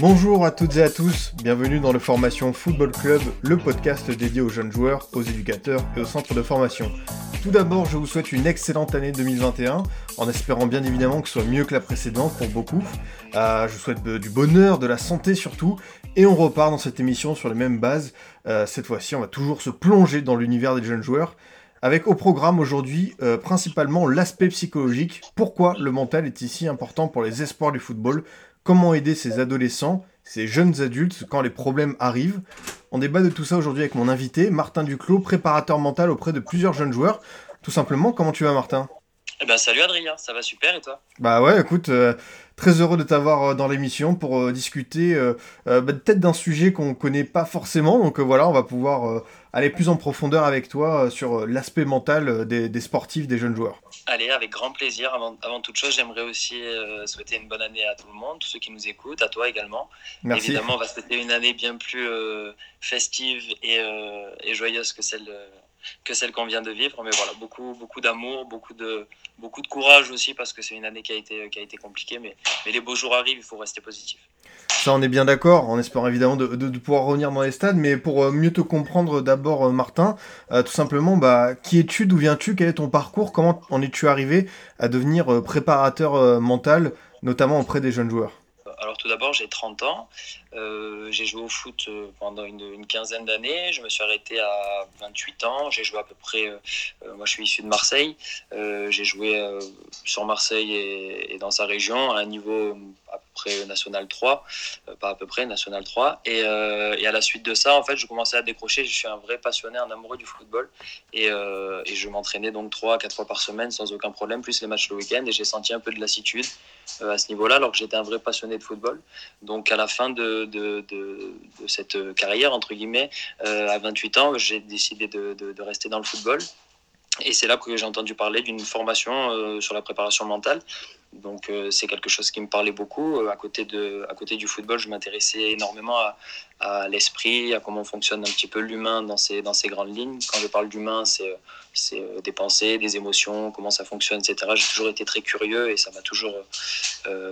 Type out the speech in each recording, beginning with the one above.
Bonjour à toutes et à tous, bienvenue dans le Formation Football Club, le podcast dédié aux jeunes joueurs, aux éducateurs et aux centres de formation. Tout d'abord, je vous souhaite une excellente année 2021, en espérant bien évidemment que ce soit mieux que la précédente pour beaucoup. Euh, je souhaite du bonheur, de la santé surtout, et on repart dans cette émission sur les mêmes bases. Euh, cette fois-ci, on va toujours se plonger dans l'univers des jeunes joueurs, avec au programme aujourd'hui euh, principalement l'aspect psychologique, pourquoi le mental est ici important pour les espoirs du football, comment aider ces adolescents, ces jeunes adultes quand les problèmes arrivent. On débat de tout ça aujourd'hui avec mon invité, Martin Duclos, préparateur mental auprès de plusieurs jeunes joueurs. Tout simplement, comment tu vas Martin? Eh ben salut Adrien, ça va super et toi? Bah ouais, écoute, euh, très heureux de t'avoir euh, dans l'émission pour euh, discuter euh, bah, peut-être d'un sujet qu'on connaît pas forcément. Donc voilà, on va pouvoir aller plus en profondeur avec toi sur l'aspect mental des, des sportifs, des jeunes joueurs. Allez, avec grand plaisir. Avant, avant toute chose, j'aimerais aussi euh, souhaiter une bonne année à tout le monde, tous ceux qui nous écoutent, à toi également. Merci. Évidemment, on va souhaiter une année bien plus euh, festive et, euh, et joyeuse que celle, que celle qu'on vient de vivre. Mais voilà, beaucoup, beaucoup d'amour, beaucoup de, beaucoup de courage aussi, parce que c'est une année qui a été, qui a été compliquée. Mais, les beaux jours arrivent, il faut rester positif. Ça, on est bien d'accord, en espérant évidemment de, pouvoir revenir dans les stades, mais pour euh, mieux te comprendre d'abord, euh, Martin, euh, tout simplement, bah, qui es-tu, d'où viens-tu, quel est ton parcours, comment en es-tu arrivé à devenir préparateur mental, notamment auprès des jeunes joueurs? Alors tout d'abord, j'ai 30 ans. Euh, j'ai joué au foot euh, pendant une, quinzaine d'années. Je me suis arrêté à 28 ans. J'ai joué à peu près. euh, moi, je suis issu de Marseille. J'ai joué sur Marseille et, dans sa région à un niveau à peu près national 3, euh, pas à peu près national 3. Et, euh, et à la suite de ça, en fait, je commençais à décrocher. Je suis un vrai passionné, un amoureux du football. Et, euh, je m'entraînais donc 3 4 fois par semaine sans aucun problème, plus les matchs le week-end. Et j'ai senti un peu de lassitude à ce niveau-là, alors que j'étais un vrai passionné de football. Donc à la fin de, cette carrière, entre guillemets, à 28 ans, j'ai décidé de, rester dans le football. Et c'est là que j'ai entendu parler d'une formation sur la préparation mentale. Donc euh, c'est quelque chose qui me parlait beaucoup. Euh, à, côté de, à côté du football, je m'intéressais énormément à, l'esprit, à comment fonctionne un petit peu l'humain dans ses, dans ses grandes lignes. Quand je parle d'humain, c'est c'est euh, des pensées, des émotions, comment ça fonctionne, etc. J'ai toujours été très curieux et ça m'a toujours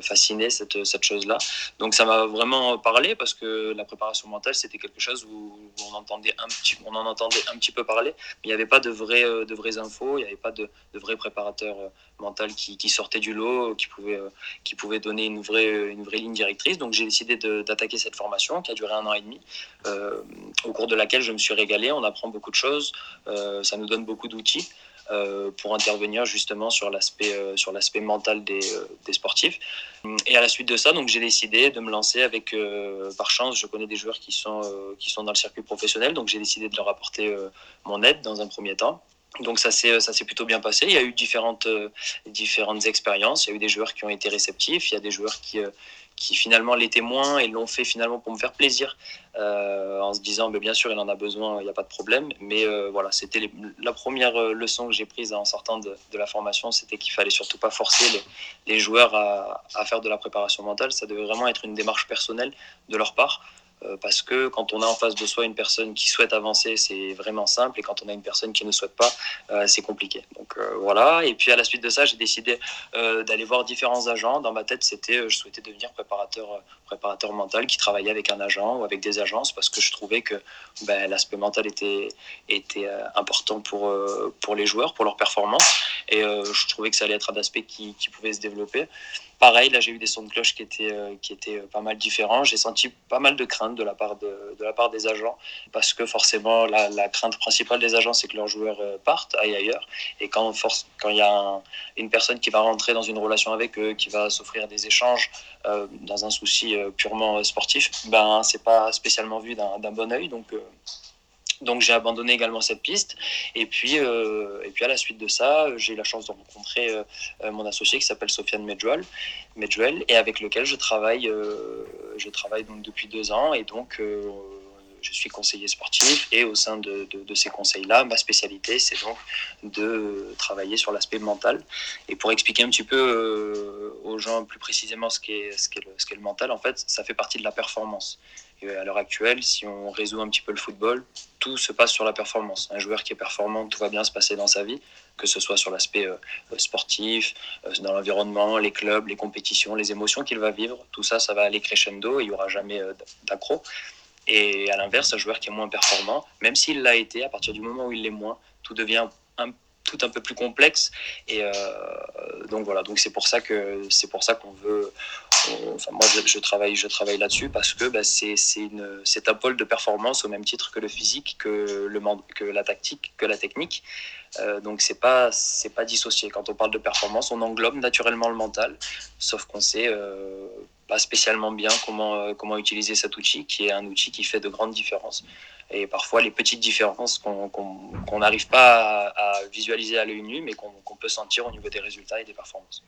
fasciné cette, cette chose-là. Donc ça m'a vraiment parlé parce que la préparation mentale c'était quelque chose où on entendait un petit, on en entendait un petit peu parler, mais il n'y avait pas de vraies, de vraies infos, il n'y avait pas de, de vrais préparateurs euh, mentaux qui, sortaient du lot, qui pouvaient, euh, qui pouvaient donner une vraie, une vraie ligne directrice. Donc j'ai décidé d'attaquer cette formation qui a duré un an et demi, euh, au cours de laquelle je me suis régalé. On apprend beaucoup de choses, euh, ça nous donne beaucoup d'outils. euh, pour intervenir justement sur l'aspect euh, mental des, euh, des sportifs et à la suite de ça donc j'ai décidé de me lancer avec euh, par chance je connais des joueurs qui sont euh, qui sont dans le circuit professionnel donc j'ai décidé de leur apporter euh, mon aide dans un premier temps donc ça s'est ça plutôt bien passé. Il y a eu différentes euh, différentes expériences. Il y a eu des joueurs qui ont été réceptifs. Il y a des joueurs qui euh, qui finalement l'étaient moins et l'ont fait finalement pour me faire plaisir euh, en se disant mais bien sûr il en a besoin il n'y a pas de problème mais voilà c'était la première leçon que j'ai prise en sortant de, la formation c'était qu'il fallait surtout pas forcer les, joueurs à, à faire de la préparation mentale ça devait vraiment être une démarche personnelle de leur part parce que quand on a en face de soi une personne qui souhaite avancer, c'est vraiment simple, et quand on a une personne qui ne souhaite pas, euh, c'est compliqué. Donc euh, voilà, et puis à la suite de ça, j'ai décidé euh, d'aller voir différents agents. Dans ma tête, c'était, euh, je souhaitais devenir préparateur, euh, préparateur mental qui travaillait avec un agent ou avec des agences, parce que je trouvais que ben, l'aspect mental était, était euh, important pour, euh, pour les joueurs, pour leur performance, et euh, je trouvais que ça allait être un aspect qui pouvait se développer. Pareil, là j'ai eu des sons de cloche qui étaient, euh, qui étaient euh, pas mal différents. J'ai senti pas mal de crainte de la part, de, la part des agents parce que forcément la, la crainte principale des agents c'est que leurs joueurs euh, partent, aillent ailleurs. Et quand il y a un- une personne qui va rentrer dans une relation avec eux, qui va s'offrir des échanges dans un souci purement sportif, ben c'est pas spécialement vu d'un bon œil. Donc donc j'ai abandonné également cette piste. Et puis, euh, et puis à la suite de ça, j'ai eu la chance de rencontrer euh, euh, mon associé qui s'appelle Sofiane Medjuel, Medjuel, et avec lequel je travaille, je travaille donc depuis deux ans. Et donc je suis conseiller sportif et au sein de, de, ces conseils-là, ma spécialité, c'est donc de travailler sur l'aspect mental. Et pour expliquer un petit peu aux gens plus précisément ce qu'est qu'est le, ce le mental, en fait, ça fait partie de la performance. Et à l'heure actuelle, si on résout un petit peu le football, tout se passe sur la performance. Un joueur qui est performant, tout va bien se passer dans sa vie, que ce soit sur l'aspect euh, sportif, euh, dans l'environnement, les clubs, les compétitions, les émotions qu'il va vivre. Tout ça, ça va aller crescendo, il n'y aura jamais d'accro. Et à l'inverse, un joueur qui est moins performant, même s'il l'a été, à partir du moment où il l'est moins, tout devient un, tout un peu plus complexe. Et euh, donc voilà, donc c'est pour ça que c'est pour ça qu'on veut. enfin moi, je, travaille, je travaille là-dessus parce que bah, c'est c'est un pôle de performance au même titre que le physique, que le que la tactique, que la technique. Euh, donc c'est pas c'est pas dissocié. Quand on parle de performance, on englobe naturellement le mental, sauf qu'on sait euh, pas spécialement bien comment, comment utiliser cet outil, qui est un outil qui fait de grandes différences. Et parfois, les petites différences qu'on n'arrive pas à, visualiser à l'œil nu, mais qu'on peut sentir au niveau des résultats et des performances.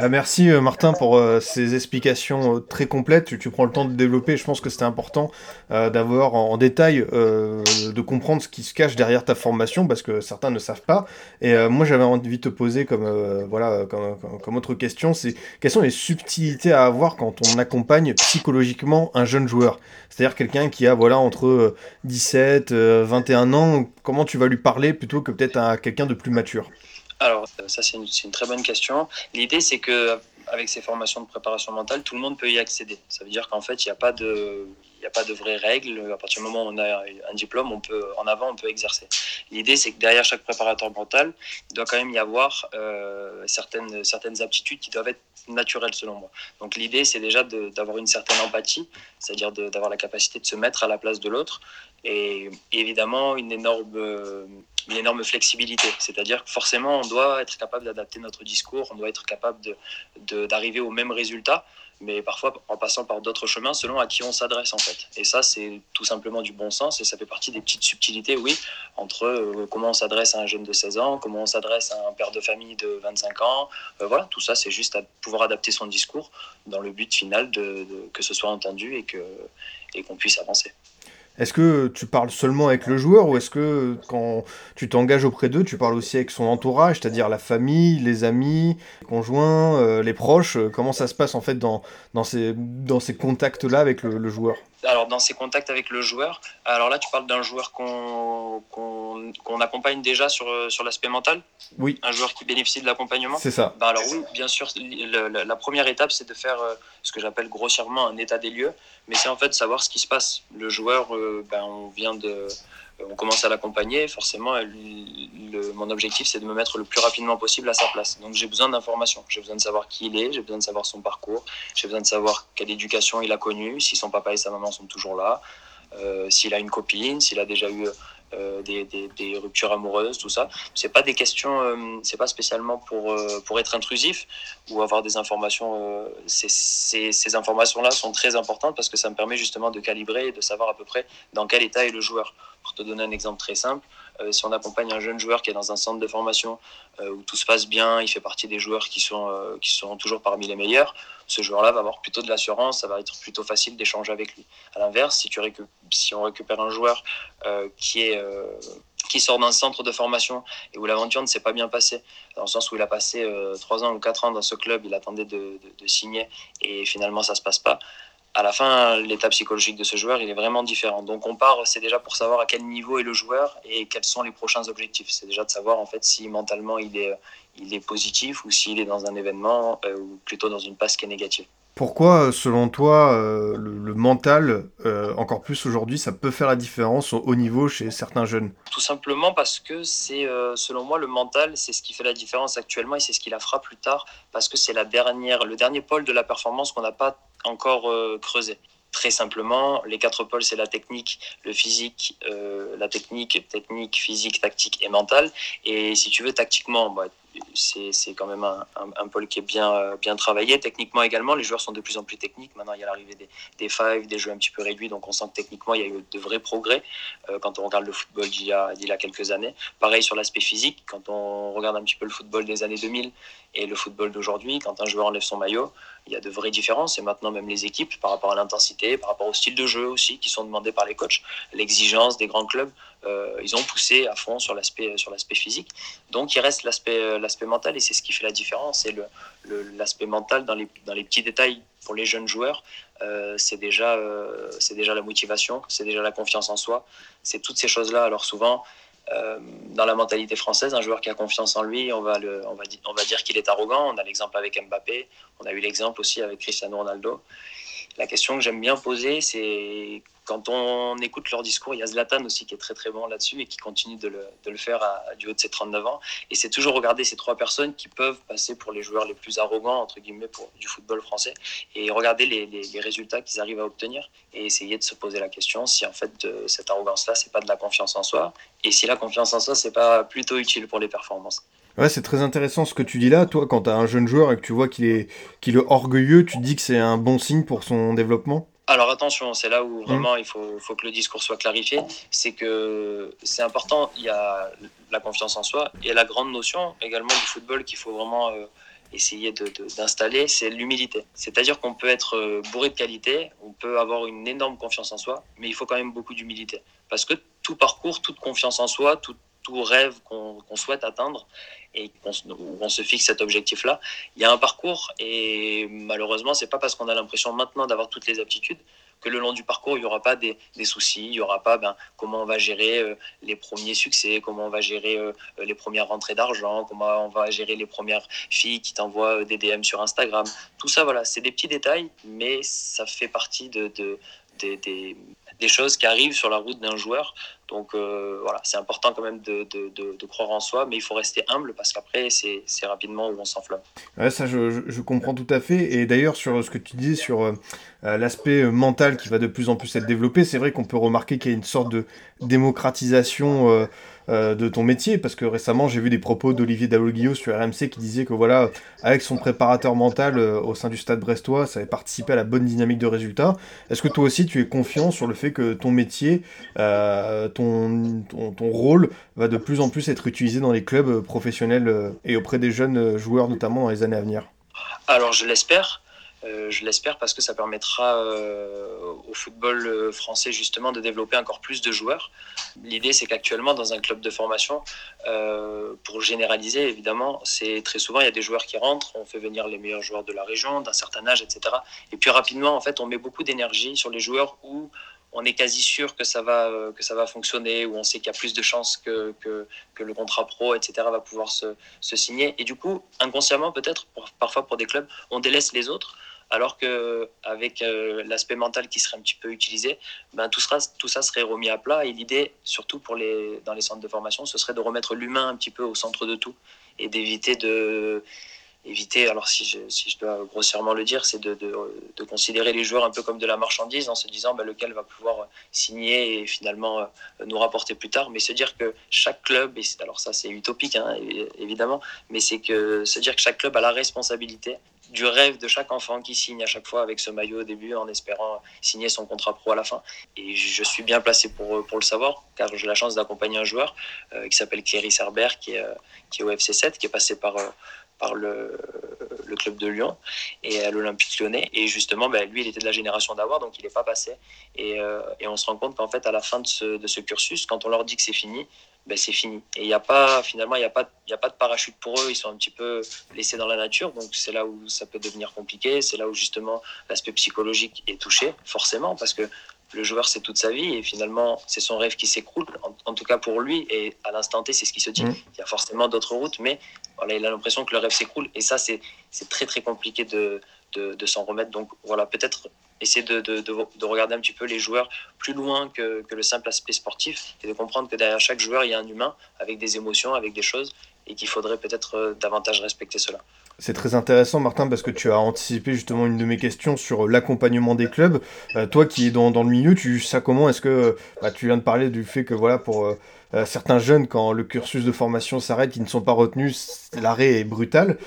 Euh, merci euh, Martin pour ces explications très complètes. Tu, prends le temps de développer. Je pense que c'était important d'avoir en, détail, de comprendre ce qui se cache derrière ta formation, parce que certains ne savent pas. Et moi, j'avais envie de te poser comme, voilà, comme, comme autre question, c'est quelles sont les subtilités à avoir quand on accompagne psychologiquement un jeune joueur? C'est-à-dire quelqu'un qui a voilà entre 17, euh, 21 euh, ans, comment tu vas lui parler plutôt que peut-être à quelqu'un de plus mature? Alors euh, ça c'est une, très bonne question. L'idée c'est que avec ces formations de préparation mentale, tout le monde peut y accéder. Ça veut dire qu'en fait, il n'y a pas de, n'y a pas de vraies règles. À partir du moment où on a un diplôme, on peut, en avant, on peut exercer. L'idée, c'est que derrière chaque préparateur mental, il doit quand même y avoir euh, certaines, certaines aptitudes qui doivent être naturelles, selon moi. Donc l'idée, c'est déjà d'avoir une certaine empathie, c'est-à-dire d'avoir la capacité de se mettre à la place de l'autre, et évidemment une énorme une énorme flexibilité. C'est-à-dire que forcément, on doit être capable d'adapter notre discours, on doit être capable d'arriver au même résultat, mais parfois en passant par d'autres chemins selon à qui on s'adresse en fait. Et ça, c'est tout simplement du bon sens et ça fait partie des petites subtilités, oui, entre euh, comment on s'adresse à un jeune de 16 ans, comment on s'adresse à un père de famille de 25 ans. Euh, voilà, tout ça, c'est juste à pouvoir adapter son discours dans le but final de, que ce soit entendu et et qu'on puisse avancer. Est-ce que tu parles seulement avec le joueur ou est-ce que quand tu t'engages auprès d'eux, tu parles aussi avec son entourage, c'est-à-dire la famille, les amis, les conjoints, euh, les proches? Comment ça se passe en fait dans, dans ces contacts-là avec le joueur? Alors dans ces contacts avec le joueur, alors là tu parles d'un joueur qu'on qu'on accompagne déjà sur, sur l'aspect mental? Oui. Un joueur qui bénéficie de l'accompagnement? C'est ça. Ben alors oui, bien sûr, la première étape c'est de faire euh, ce que j'appelle grossièrement un état des lieux, mais c'est en fait savoir ce qui se passe. Le joueur, euh, ben, on vient de on commence à l'accompagner, forcément, mon objectif, c'est de me mettre le plus rapidement possible à sa place. Donc j'ai besoin d'informations, j'ai besoin de savoir qui il est, j'ai besoin de savoir son parcours, j'ai besoin de savoir quelle éducation il a connue, si son papa et sa maman sont toujours là, euh, s'il a une copine, s'il a déjà eu euh, des, ruptures amoureuses, tout ça. C'est pas des questions, euh, c'est pas spécialement pour, euh, pour être intrusif ou avoir des informations. Ces, informations-là sont très importantes parce que ça me permet justement de calibrer et de savoir à peu près dans quel état est le joueur. Pour te donner un exemple très simple, si on accompagne un jeune joueur qui est dans un centre de formation euh, où tout se passe bien, il fait partie des joueurs qui sont, euh, qui sont toujours parmi les meilleurs, ce joueur-là va avoir plutôt de l'assurance, ça va être plutôt facile d'échanger avec lui. À l'inverse, si, tu si on récupère un joueur qui est qui sort d'un centre de formation et où l'aventure ne s'est pas bien passée, dans le sens où il a passé trois ans ou quatre ans dans ce club, il attendait de, de, signer et finalement ça se passe pas à la fin, l'état psychologique de ce joueur, il est vraiment différent. Donc on part, c'est déjà pour savoir à quel niveau est le joueur et quels sont les prochains objectifs. C'est déjà de savoir en fait si mentalement il est, il est positif ou s'il est dans un événement euh, ou plutôt dans une passe qui est négative. Pourquoi, selon toi, euh, le, mental, euh, encore plus aujourd'hui, ça peut faire la différence au haut niveau chez certains jeunes? Tout simplement parce que c'est, selon moi, le mental, c'est ce qui fait la différence actuellement et c'est ce qui la fera plus tard parce que c'est la dernière, le dernier pôle de la performance qu'on n'a pas encore euh. Très simplement, les quatre pôles, c'est la technique, le physique, euh, la technique, technique, physique, tactique et mentale. Et si tu veux, tactiquement, bah, c'est quand même un, un, pôle qui est bien, bien travaillé. Techniquement également, les joueurs sont de plus en plus techniques. Maintenant, il y a l'arrivée des, des five, des jeux un petit peu réduits, donc on sent que techniquement, il y a eu de vrais progrès quand on regarde le football d'il y, a, y a quelques années. Pareil sur l'aspect physique, quand on regarde un petit peu le football des années 2000 et le football d'aujourd'hui, quand un joueur enlève son maillot, il y a de vraies différences. Et maintenant, même les équipes, par rapport à l'intensité, par rapport au style de jeu aussi, qui sont demandés par les coachs, l'exigence des grands clubs, euh, ils ont poussé à fond sur l'aspect sur l'aspect physique. Donc, il reste l'aspect euh, l'aspect mental, et c'est ce qui fait la différence. Et l'aspect mental dans les, dans les petits détails pour les jeunes joueurs, euh, c'est déjà, c'est déjà la motivation, c'est déjà la confiance en soi, c'est toutes ces choses-là. Alors souvent, euh, dans la mentalité française, un joueur qui a confiance en lui, on va, on va, on va dire qu'il est arrogant. On a l'exemple avec Mbappé, on a eu l'exemple aussi avec Cristiano Ronaldo. La question que j'aime bien poser, c'est quand on écoute leur discours, il y a Zlatan aussi qui est très très bon là-dessus et qui continue de le, faire du haut de ses 39 ans. Et c'est toujours regarder ces trois personnes qui peuvent passer pour les joueurs les plus arrogants, entre guillemets, du football français, et regarder les, résultats qu'ils arrivent à obtenir et essayer de se poser la question si en fait cette arrogance-là, c'est pas de la confiance en soi, et si la confiance en soi, c'est pas plutôt utile pour les performances. Ouais, c'est très intéressant ce que tu dis là. Toi, quand tu as un jeune joueur et que tu vois qu'il est, qu'il est orgueilleux, tu te dis que c'est un bon signe pour son développement? Alors attention, c'est là où vraiment il faut, faut, que le discours soit clarifié. C'est que c'est important, il y a la confiance en soi et la grande notion également du football qu'il faut vraiment euh, essayer d'installer, de, c'est l'humilité. C'est-à-dire qu'on peut être euh, bourré de qualité, on peut avoir une énorme confiance en soi, mais il faut quand même beaucoup d'humilité. Parce que tout parcours, toute confiance en soi, tout, tout rêve qu'on souhaite atteindre et qu'on on se fixe cet objectif-là, il y a un parcours et malheureusement, c'est pas parce qu'on a l'impression maintenant d'avoir toutes les aptitudes que le long du parcours, il n'y aura pas des, soucis, il n'y aura pas ben, comment on va gérer euh, les premiers succès, comment on va gérer euh, les premières rentrées d'argent, comment on va gérer les premières filles qui t'envoient euh, des DM sur Instagram. Tout ça, voilà, c'est des petits détails, mais ça fait partie de des, choses qui arrivent sur la route d'un joueur. Donc euh, voilà, c'est important quand même de, croire en soi, mais il faut rester humble parce qu'après, c'est rapidement où on s'enflamme. Ça, je, comprends tout à fait. Et d'ailleurs, sur ce que tu dis sur euh, l'aspect mental qui va de plus en plus être développé, c'est vrai qu'on peut remarquer qu'il y a une sorte de démocratisation. Euh, euh, de ton métier Parce que récemment, j'ai vu des propos d'Olivier Dalouguillot sur RMC qui disait que voilà, avec son préparateur mental euh, au sein du stade brestois, ça avait participé à la bonne dynamique de résultats. Est-ce que toi aussi, tu es confiant sur le fait que ton métier, euh, ton, ton, rôle va de plus en plus être utilisé dans les clubs professionnels et auprès des jeunes joueurs, notamment dans les années à venir? Alors, je l'espère. Euh, je l'espère parce que ça permettra euh, au football euh, français justement de développer encore plus de joueurs. L'idée c'est qu'actuellement dans un club de formation, pour généraliser évidemment, c'est très souvent il y a des joueurs qui rentrent, on fait venir les meilleurs joueurs de la région d'un certain âge, etc. Et puis rapidement en fait on met beaucoup d'énergie sur les joueurs où on est quasi sûr que ça va, que ça va fonctionner, où on sait qu'il y a plus de chances que, que, le contrat pro, etc., va pouvoir se signer. Et du coup, inconsciemment, peut-être, parfois pour des clubs, on délaisse les autres alors que avec euh, l'aspect mental qui serait un petit peu utilisé, ben, tout, sera, tout ça serait remis à plat. Et l'idée, surtout pour les, dans les centres de formation, ce serait de remettre l'humain un petit peu au centre de tout et d'éviter de éviter, alors si je, si je dois grossièrement le dire, c'est de, de, considérer les joueurs un peu comme de la marchandise en se disant ben, lequel va pouvoir signer et finalement euh, nous rapporter plus tard, mais se dire que chaque club, et alors ça c'est utopique hein, évidemment, mais c'est que se dire que chaque club a la responsabilité du rêve de chaque enfant qui signe à chaque fois avec ce maillot au début en espérant signer son contrat pro à la fin. Et je suis bien placé pour, pour le savoir, car j'ai la chance d'accompagner un joueur euh, qui s'appelle Cléry Serber, qui est, euh, qui est au FC 7, qui est passé par, euh, par le, le, club de Lyon et à l'Olympique lyonnais. Et justement, ben, lui, il était de la génération d'avoir, donc il n'est pas passé. Et, et, on se rend compte qu'en fait, à la fin de ce cursus, quand on leur dit que c'est fini, ben, c'est fini. Et il n'y a pas, finalement, il n'y a, pas, a pas de parachute pour eux. Ils sont un petit peu laissés dans la nature. Donc, c'est là où ça peut devenir compliqué. C'est là où, justement, l'aspect psychologique est touché, forcément, parce que le joueur, c'est toute sa vie. Et finalement, c'est son rêve qui s'écroule, en, tout cas pour lui. Et à l'instant T, c'est ce qui se dit. Mmh. Il y a forcément d'autres routes, mais voilà, il a l'impression que le rêve s'écroule. Et ça, c'est très, très compliqué de, de, s'en remettre. Donc, voilà, peut-être essayer de, de, de, regarder un petit peu les joueurs plus loin que, que, le simple aspect sportif et de comprendre que derrière chaque joueur, il y a un humain avec des émotions, avec des choses et qu'il faudrait peut-être euh, davantage respecter cela. C'est très intéressant, Martin, parce que tu as anticipé justement une de mes questions sur l'accompagnement des clubs. Euh, toi qui es dans, le milieu, tu sais comment? Est-ce que bah, tu viens de parler du fait que voilà, pour euh, euh, certains jeunes, quand le cursus de formation s'arrête, ils ne sont pas retenus, l'arrêt est brutal.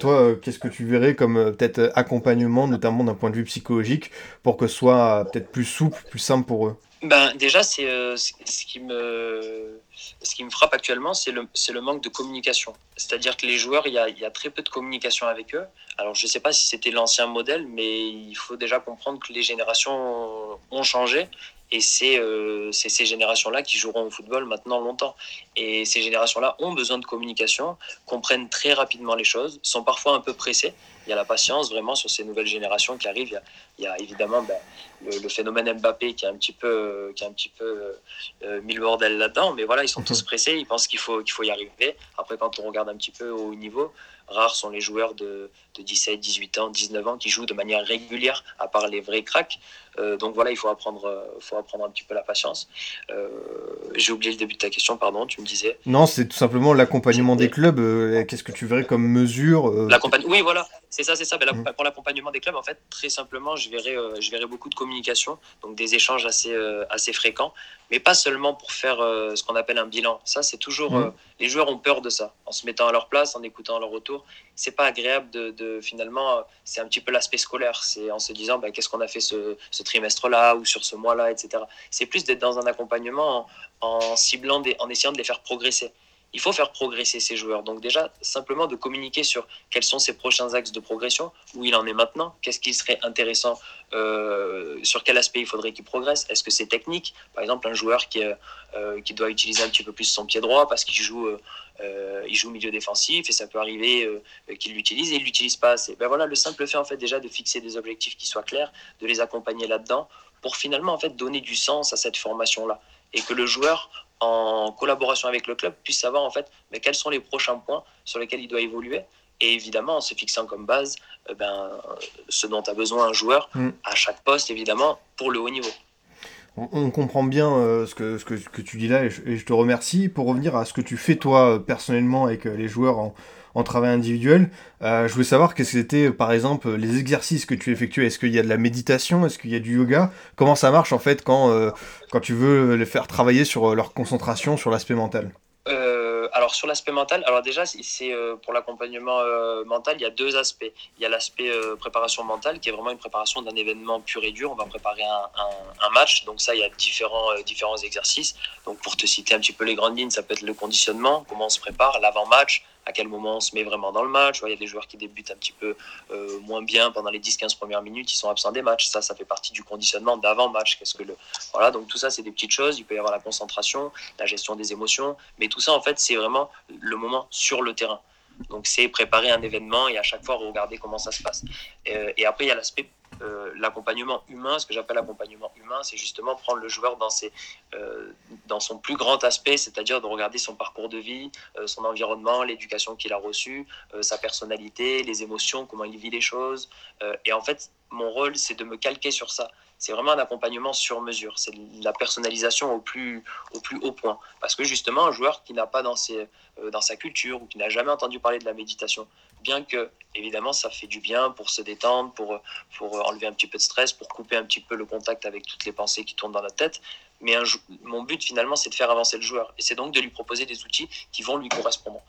toi, qu'est-ce que tu verrais comme peut-être accompagnement, notamment d'un point de vue psychologique, pour que ce soit peut-être plus souple, plus simple pour eux? Ben, Déjà, c'est ce qui me ce qui me frappe actuellement, c'est le, le, manque de communication. C'est-à-dire que les joueurs, il y, a, il y, a, très peu de communication avec eux. Alors, je ne sais pas si c'était l'ancien modèle, mais il faut déjà comprendre que les générations ont changé. Et c'est euh, ces générations-là qui joueront au football maintenant longtemps. Et ces générations-là ont besoin de communication, comprennent très rapidement les choses, sont parfois un peu pressés. Il y a la patience vraiment sur ces nouvelles générations qui arrivent. Il y a, évidemment ben, le, phénomène Mbappé qui a un petit peu, qui a un petit peu euh, mis le bordel là-dedans. Mais voilà, ils sont tous mhm. pressés, ils pensent qu'il faut, qu'il faut y arriver. Après, quand on regarde un petit peu au haut niveau, rares sont les joueurs de, de, 17, 18 ans, 19 ans qui jouent de manière régulière, à part les vrais cracks. Euh, donc voilà, il faut apprendre, euh, faut apprendre un petit peu la patience. Euh, j'ai oublié le début de ta question, pardon, tu me disais. Non, c'est tout simplement l'accompagnement des clubs. Qu'est-ce que tu verrais comme mesure Oui, voilà, c'est ça, c'est ça. Ben, mm. Pour l'accompagnement des clubs, en fait, très simplement, je verrais, je verrais beaucoup de communication, donc des échanges assez, assez fréquents, mais pas seulement pour faire ce qu'on appelle un bilan. Ça, c'est toujours. Mm. les joueurs ont peur de ça. En se mettant à leur place, en écoutant leur retour, c'est pas agréable de, finalement. C'est un petit peu l'aspect scolaire. C'est en se disant, ben, qu'est-ce qu'on a fait ce, ce trimestre-là ou sur ce mois-là, etc. C'est plus d'être dans un accompagnement en, ciblant, des, en essayant de les faire progresser. Il faut faire progresser ces joueurs. Donc déjà, simplement de communiquer sur quels sont ses prochains axes de progression, où il en est maintenant, qu'est-ce qui serait intéressant, euh, sur quel aspect il faudrait qu'il progresse. Est-ce que c'est technique? Par exemple, un joueur qui, euh, qui doit utiliser un petit peu plus son pied droit parce qu'il joue, euh, il joue milieu défensif et ça peut arriver qu'il l'utilise et il l'utilise pas assez. Ben voilà, le simple fait en fait déjà de fixer des objectifs qui soient clairs, de les accompagner là-dedans pour finalement en fait donner du sens à cette formation là et que le joueur en collaboration avec le club, puisse savoir en fait mais quels sont les prochains points sur lesquels il doit évoluer. Et évidemment, en se fixant comme base eh ben, ce dont a besoin un joueur mm. à chaque poste, évidemment, pour le haut niveau. On, comprend bien euh, ce, que, ce, que, que, tu dis là et je, te remercie. Pour revenir à ce que tu fais toi personnellement avec euh, les joueurs en, en travail individuel. Euh, je voulais savoir qu'est-ce que c'était, par exemple, les exercices que tu effectues. Est-ce qu'il y a de la méditation? Est-ce qu'il y a du yoga? Comment ça marche en fait quand, euh, quand tu veux les faire travailler sur euh, leur concentration, sur l'aspect mental? Alors sur l'aspect mental, alors déjà c'est pour l'accompagnement mental, il y a deux aspects. Il y a l'aspect préparation mentale qui est vraiment une préparation d'un événement pur et dur. On va préparer un, un, match, donc ça il y a différents différents exercices. Donc pour te citer un petit peu les grandes lignes, ça peut être le conditionnement, comment on se prépare, l'avant-match, à quel moment on se met vraiment dans le match. Il y a des joueurs qui débutent un petit peu euh, moins bien pendant les 10-15 premières minutes, ils sont absents des matchs. Ça, ça fait partie du conditionnement d'avant-match. Qu'est-ce que le voilà, donc tout ça, c'est des petites choses. Il peut y avoir la concentration, la gestion des émotions, mais tout ça, en fait, c'est vraiment le moment sur le terrain. Donc, c'est préparer un événement et à chaque fois regarder comment ça se passe. Euh, et après, il y a l'aspect euh, l'accompagnement humain, ce que j'appelle l'accompagnement humain, c'est justement prendre le joueur dans, ses, euh, dans son plus grand aspect, c'est-à-dire de regarder son parcours de vie, euh, son environnement, l'éducation qu'il a reçue, sa personnalité, les émotions, comment il vit les choses. et en fait, mon rôle, c'est de me calquer sur ça. C'est vraiment un accompagnement sur mesure. C'est la personnalisation au plus, au plus haut point. Parce que justement, un joueur qui n'a pas dans, ses, dans sa culture ou qui n'a jamais entendu parler de la méditation, bien que, évidemment, ça fait du bien pour se détendre, pour, pour enlever un petit peu de stress, pour couper un petit peu le contact avec toutes les pensées qui tournent dans notre tête. Mais mon but, finalement, c'est de faire avancer le joueur. Et c'est donc de lui proposer des outils qui vont lui correspondre.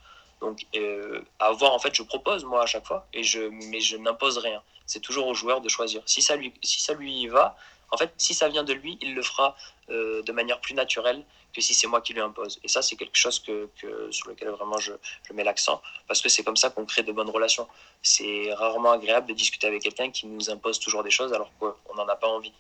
Donc, euh, à voir, en fait, je propose, moi, à chaque fois, et je, mais je n'impose rien. C'est toujours au joueur de choisir. Si ça lui, si ça lui va, en fait, si ça vient de lui, il le fera euh, de manière plus naturelle que si c'est moi qui lui impose. Et ça, c'est quelque chose que, sur lequel vraiment je, mets l'accent, parce que c'est comme ça qu'on crée de bonnes relations. C'est rarement agréable de discuter avec quelqu'un qui nous impose toujours des choses alors qu'on n'en a pas envie.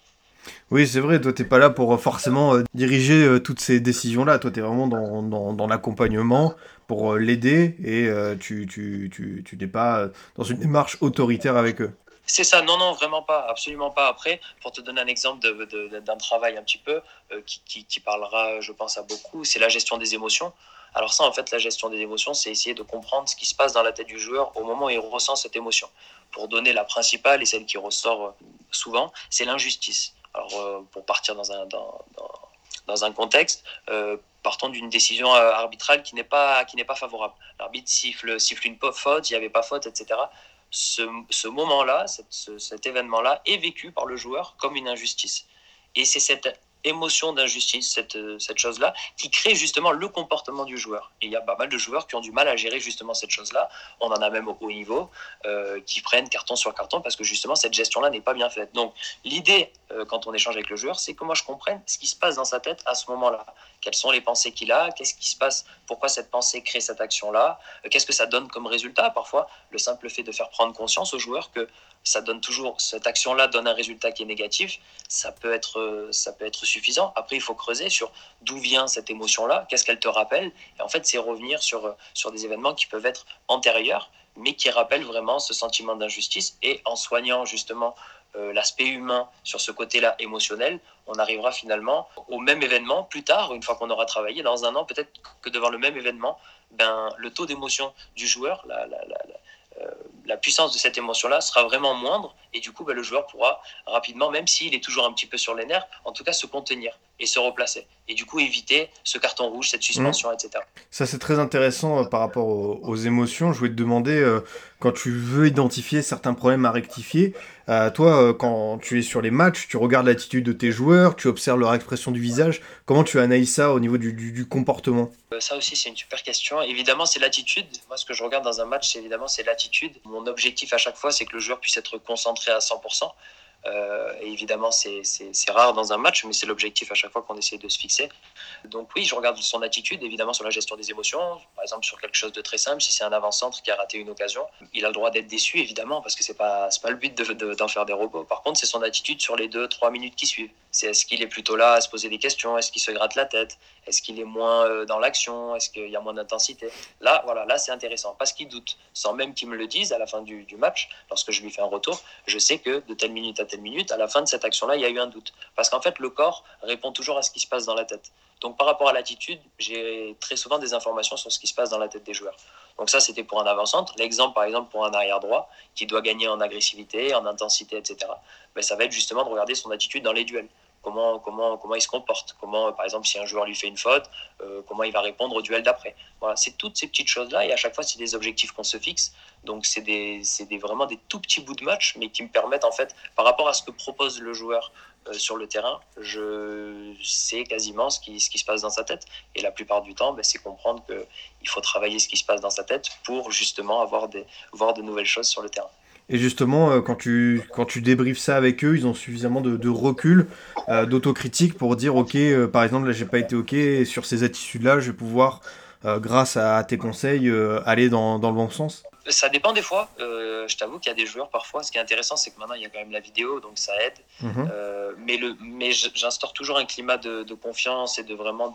Oui, c'est vrai, toi, t'es pas là pour euh, forcément euh, diriger euh, toutes ces décisions-là. Toi, t'es vraiment dans, dans, dans l'accompagnement pour l'aider et tu, tu, tu, tu n'es pas dans une démarche autoritaire avec eux. C'est ça, non, non, vraiment pas, absolument pas. Après, pour te donner un exemple d'un travail un petit peu euh, qui, qui, parlera, je pense, à beaucoup, c'est la gestion des émotions. Alors ça, en fait, la gestion des émotions, c'est essayer de comprendre ce qui se passe dans la tête du joueur au moment où il ressent cette émotion. Pour donner la principale et celle qui ressort euh, souvent, c'est l'injustice. Alors, euh, pour partir dans un, dans, dans, un contexte, partant d'une décision arbitrale qui n'est pas, pas favorable. L'arbitre siffle, siffle une faute, il n'y avait pas faute, etc. Ce, ce moment-là, cet événement-là est vécu par le joueur comme une injustice. Et c'est cette émotion d'injustice, cette, euh, cette chose-là, qui crée justement le comportement du joueur. Il y a pas mal de joueurs qui ont du mal à gérer justement cette chose-là. On en a même au haut niveau, euh, qui prennent carton sur carton parce que justement cette gestion-là n'est pas bien faite. Donc l'idée, euh, quand on échange avec le joueur, c'est que moi je comprenne ce qui se passe dans sa tête à ce moment-là. Quelles sont les pensées qu'il a? Qu'est-ce qui se passe? Pourquoi cette pensée crée cette action-là? Qu'est-ce que ça donne comme résultat? Parfois, le simple fait de faire prendre conscience au joueur que ça donne toujours cette action-là donne un résultat qui est négatif, ça peut être ça peut être suffisant. Après, il faut creuser sur d'où vient cette émotion-là, qu'est-ce qu'elle te rappelle. Et en fait, c'est revenir sur sur des événements qui peuvent être antérieurs, mais qui rappellent vraiment ce sentiment d'injustice. Et en soignant justement euh, l'aspect humain sur ce côté-là émotionnel, on arrivera finalement au même événement plus tard, une fois qu'on aura travaillé, dans un an, peut-être que devant le même événement, ben, le taux d'émotion du joueur, la, la, la, euh, la puissance de cette émotion-là sera vraiment moindre et du coup, ben, le joueur pourra rapidement, même s'il est toujours un petit peu sur les nerfs, en tout cas se contenir et se replacer. Et du coup, éviter ce carton rouge, cette suspension, mmh. etc. Ça, c'est très intéressant euh, par rapport aux, aux, émotions. Je voulais te demander, euh, quand tu veux identifier certains problèmes à rectifier, euh, toi, euh, quand tu es sur les matchs, tu regardes l'attitude de tes joueurs, tu observes leur expression du visage. Comment tu analyses ça au niveau du, comportement? Euh, Ça aussi, c'est une super question. Évidemment, c'est l'attitude. Moi, ce que je regarde dans un match, évidemment c'est l'attitude. Mon objectif à chaque fois, c'est que le joueur puisse être concentré à 100%. Euh, et évidemment, c'est rare dans un match, mais c'est l'objectif à chaque fois qu'on essaie de se fixer. Donc oui, je regarde son attitude, évidemment, sur la gestion des émotions. Par exemple, sur quelque chose de très simple, si c'est un avant-centre qui a raté une occasion, il a le droit d'être déçu, évidemment, parce que c'est pas, pas le but d'en de, faire des robots. Par contre, c'est son attitude sur les deux, trois minutes qui suivent. C'est est-ce qu'il est plutôt là à se poser des questions Est-ce qu'il se gratte la tête Est-ce qu'il est moins euh, dans l'action? Est-ce qu'il y a moins d'intensité? Là, voilà, là, c'est intéressant, parce qu'il doute. Sans même qu'il me le dise à la fin du, match, lorsque je lui fais un retour, je sais que de telle minute à telle minute, à la fin de cette action-là, il y a eu un doute. Parce qu'en fait, le corps répond toujours à ce qui se passe dans la tête. Donc, par rapport à l'attitude, j'ai très souvent des informations sur ce qui se passe dans la tête des joueurs. Donc, ça, c'était pour un avant-centre. L'exemple, par exemple, pour un arrière-droit qui doit gagner en agressivité, en intensité, etc., ben, ça va être justement de regarder son attitude dans les duels. Comment, comment, comment il se comporte, comment, par exemple, si un joueur lui fait une faute, euh, comment il va répondre au duel d'après. Voilà, c'est toutes ces petites choses-là, et à chaque fois, c'est des objectifs qu'on se fixe. Donc, c'est des, des, vraiment des tout petits bouts de match, mais qui me permettent, en fait, par rapport à ce que propose le joueur euh, sur le terrain, je sais quasiment ce qui, ce qui se passe dans sa tête. Et la plupart du temps, ben, c'est comprendre qu'il faut travailler ce qui se passe dans sa tête pour justement avoir des, voir de nouvelles choses sur le terrain. Et justement, euh, quand tu, quand tu débriefes ça avec eux, ils ont suffisamment de, de recul, euh, d'autocritique pour dire, ok, euh, par exemple, là, j'ai pas été ok, et sur ces attitudes-là, je vais pouvoir, euh, grâce à tes conseils, aller dans, dans, le bon sens Ça dépend des fois. je t'avoue qu'il y a des joueurs parfois. Ce qui est intéressant, c'est que maintenant, il y a quand même la vidéo, donc ça aide. Mhm. mais le, mais j'instaure toujours un climat de, de, confiance et de vraiment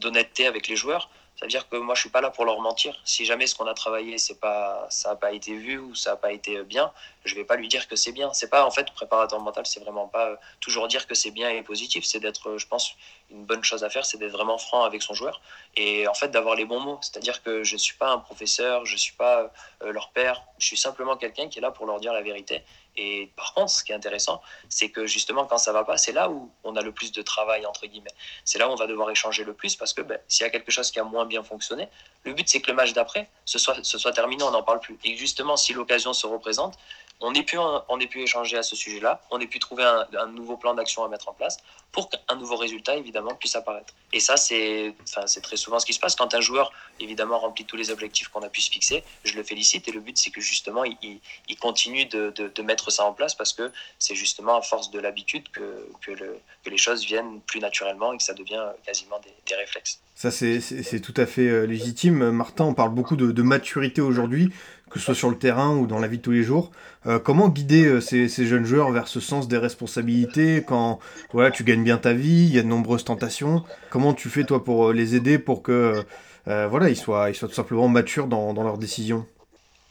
d'honnêteté avec les joueurs. Ça veut dire que moi, je suis pas là pour leur mentir. Si jamais ce qu'on a travaillé, c'est pas, ça n'a pas été vu ou ça n'a pas été bien, je vais pas lui dire que c'est bien. C'est pas en fait préparateur mental, c'est vraiment pas toujours dire que c'est bien et positif. C'est d'être, je pense, une bonne chose à faire, c'est d'être vraiment franc avec son joueur et en fait d'avoir les bons mots. C'est-à-dire que je suis pas un professeur, je suis pas euh, leur père. Je suis simplement quelqu'un qui est là pour leur dire la vérité. Et par contre, ce qui est intéressant, c'est que justement, quand ça va pas, c'est là où on a le plus de travail, entre guillemets. C'est là où on va devoir échanger le plus parce que ben, s'il y a quelque chose qui a moins bien fonctionné, le but, c'est que le match d'après, ce soit, ce soit terminé, on n'en parle plus. Et justement, si l'occasion se représente, on ait pu, on ait pu échanger à ce sujet-là, on ait pu trouver un, nouveau plan d'action à mettre en place pour qu'un nouveau résultat, évidemment, puisse apparaître. Et ça, c'est très souvent ce qui se passe. Quand un joueur, évidemment, remplit tous les objectifs qu'on a pu se fixer, je le félicite. Et le but, c'est que justement, il, continue de, mettre ça en place parce que c'est justement à force de l'habitude que, que, le, que, les choses viennent plus naturellement et que ça devient quasiment des, des réflexes. Ça, c'est tout à fait euh, légitime. Martin, on parle beaucoup de, de maturité aujourd'hui que ce soit sur le terrain ou dans la vie de tous les jours. Euh, comment guider euh, ces, ces, jeunes joueurs vers ce sens des responsabilités quand voilà, tu gagnes bien ta vie, il y a de nombreuses tentations? Comment tu fais toi pour les aider pour que euh, voilà, ils soient, ils soient tout simplement matures dans, dans leurs décisions?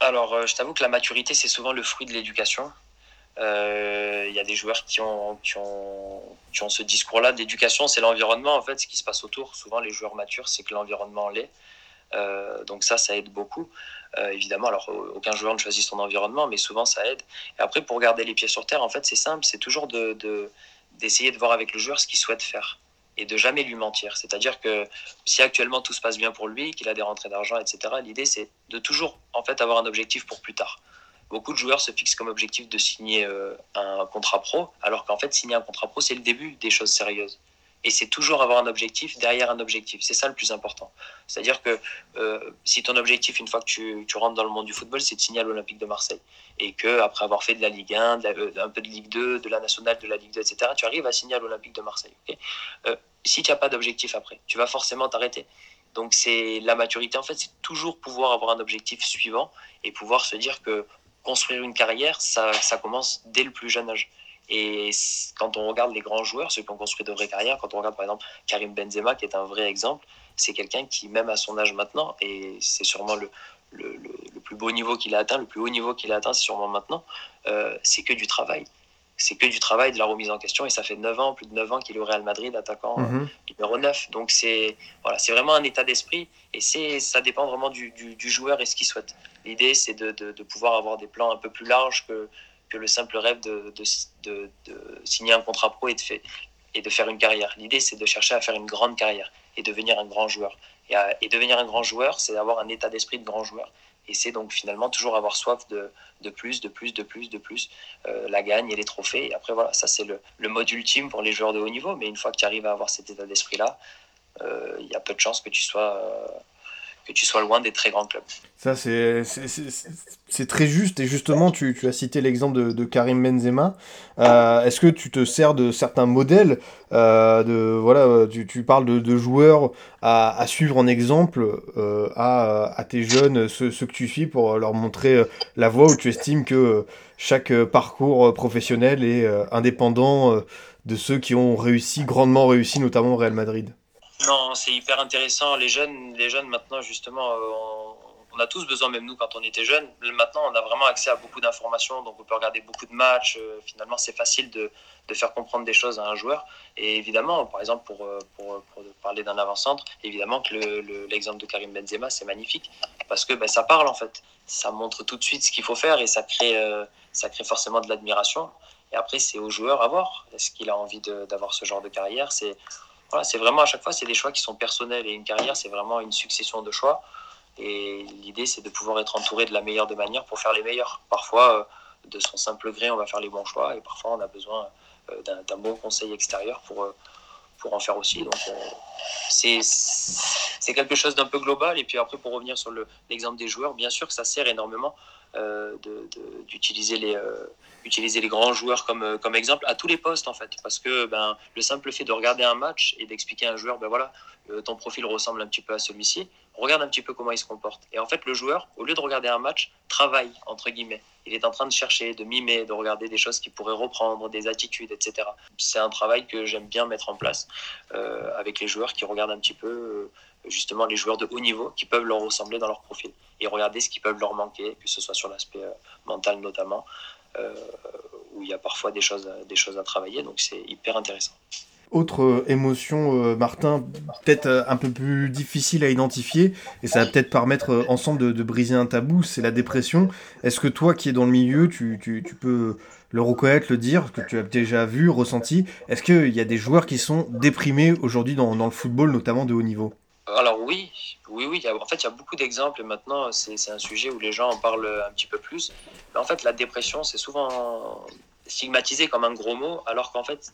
Alors, je t'avoue que la maturité, c'est souvent le fruit de l'éducation. Il y a des joueurs qui ont, qui ont, qui ont ce discours-là. L'éducation, c'est l'environnement, en fait, ce qui se passe autour. Souvent, les joueurs matures, c'est que l'environnement l'est. Euh, donc ça, ça aide beaucoup. Euh, évidemment, alors aucun joueur ne choisit son environnement, mais souvent ça aide. Et après, pour garder les pieds sur terre, en fait, c'est simple, c'est toujours de, de, d'essayer de voir avec le joueur ce qu'il souhaite faire. et de jamais lui mentir. C'est-à-dire que si actuellement tout se passe bien pour lui, qu'il a des rentrées d'argent, etc., l'idée c'est de toujours en fait avoir un objectif pour plus tard. Beaucoup de joueurs se fixent comme objectif de signer euh, un contrat pro, alors qu'en fait signer un contrat pro c'est le début des choses sérieuses. Et c'est toujours avoir un objectif derrière un objectif. C'est ça le plus important. C'est-à-dire que euh, si ton objectif, une fois que tu, rentres dans le monde du football, c'est de signer à l'Olympique de Marseille, et que après avoir fait de la Ligue 1, de la, un peu de Ligue 2, de la nationale, de la Ligue 2, etc., tu arrives à signer à l'Olympique de Marseille. Euh, si tu n'as pas d'objectif après, tu vas forcément t'arrêter. Donc c'est la maturité, en fait, c'est toujours pouvoir avoir un objectif suivant et pouvoir se dire que construire une carrière, ça commence dès le plus jeune âge. Et quand on regarde les grands joueurs, ceux qui ont construit de vraies carrières, quand on regarde par exemple Karim Benzema, qui est un vrai exemple, c'est quelqu'un qui, même à son âge maintenant, et c'est sûrement le, le, le, plus beau niveau qu'il a atteint, le plus haut niveau qu'il a atteint, c'est sûrement maintenant, euh, c'est que du travail. C'est que du travail, de la remise en question, et ça fait 9 ans, plus de 9 ans qu'il est au Real Madrid, attaquant mm -hmm. numéro 9. Donc c'est voilà, vraiment un état d'esprit, et ça dépend vraiment du, du, du, joueur et ce qu'il souhaite. L'idée, c'est de, de, de pouvoir avoir des plans un peu plus larges que que le simple rêve de, de, de, signer un contrat pro et de, fait, et de faire une carrière. L'idée, c'est de chercher à faire une grande carrière et devenir un grand joueur. Et, et devenir un grand joueur, c'est avoir un état d'esprit de grand joueur. Et c'est donc finalement toujours avoir soif de, de plus, de plus, de plus, de plus, euh, la gagne et les trophées. Et après, voilà, ça c'est le, le, mode ultime pour les joueurs de haut niveau. Mais une fois que tu arrives à avoir cet état d'esprit-là, euh, il y a peu de chances que tu sois... Que tu sois loin des très grands clubs. Ça, c'est très juste. Et justement, tu, tu as cité l'exemple de, Karim Benzema. Euh, Est-ce que tu te sers de certains modèles euh, de, voilà, tu, tu parles de, de joueurs à, suivre en exemple euh, à, à, tes jeunes, ceux, ceux, que tu suis, pour leur montrer la voie où tu estimes que chaque parcours professionnel est indépendant de ceux qui ont réussi, grandement réussi, notamment au Real Madrid? Non, c'est hyper intéressant. Les jeunes, les jeunes maintenant, justement, euh, on, a tous besoin, même nous, quand on était jeunes. Maintenant, on a vraiment accès à beaucoup d'informations, donc on peut regarder beaucoup de matchs. Euh, finalement, c'est facile de, de, faire comprendre des choses à un joueur. Et évidemment, par exemple, pour, euh, pour, parler d'un avant-centre, évidemment que l'exemple le, de Karim Benzema, c'est magnifique parce que ben, ça parle en fait. Ça montre tout de suite ce qu'il faut faire et ça crée, ça crée forcément de l'admiration. Et après, c'est au joueur à voir. Est-ce qu'il a envie d'avoir ce genre de carrière? C'est c'est vraiment à chaque fois, c'est des choix qui sont personnels et une carrière, c'est vraiment une succession de choix. Et l'idée, c'est de pouvoir être entouré de la meilleure des manières pour faire les meilleurs. Parfois, euh, de son simple gré, on va faire les bons choix et parfois, on a besoin euh, d'un bon conseil extérieur pour, euh, pour en faire aussi. Donc, c'est quelque chose d'un peu global. Et puis après, pour revenir sur l'exemple des joueurs, bien sûr que ça sert énormément d'utiliser les utiliser les grands joueurs comme, euh, comme exemple à tous les postes en fait. Parce que ben, le simple fait de regarder un match et d'expliquer à un joueur, ben voilà, euh, ton profil ressemble un petit peu à celui-ci, regarde un petit peu comment il se comporte. Et en fait, le joueur, au lieu de regarder un match, travaille, entre guillemets. Il est en train de chercher, de mimer, de regarder des choses qu'il pourrait reprendre, des attitudes, etc. C'est un travail que j'aime bien mettre en place euh, avec les joueurs qui regardent un petit peu, justement, les joueurs de haut niveau qui peuvent leur ressembler dans leur profil et regarder ce qui peut leur manquer, que ce soit sur l'aspect mental notamment. Euh, où il y a parfois des choses, des choses à travailler. Donc c'est hyper intéressant. Autre euh, émotion, euh, Martin, peut-être un peu plus difficile à identifier, et ça va peut-être permettre ensemble de, briser un tabou, c'est la dépression. Est-ce que toi qui es dans le milieu, tu, peux le reconnaître, le dire, que tu as déjà vu, ressenti? Est-ce qu'il y a des joueurs qui sont déprimés aujourd'hui dans le football, notamment de haut niveau? Alors oui, oui, oui. En fait, il y a beaucoup d'exemples. Maintenant, c'est un sujet où les gens en parlent un petit peu plus. Mais en fait, la dépression, c'est souvent stigmatisé comme un gros mot, alors qu'en fait,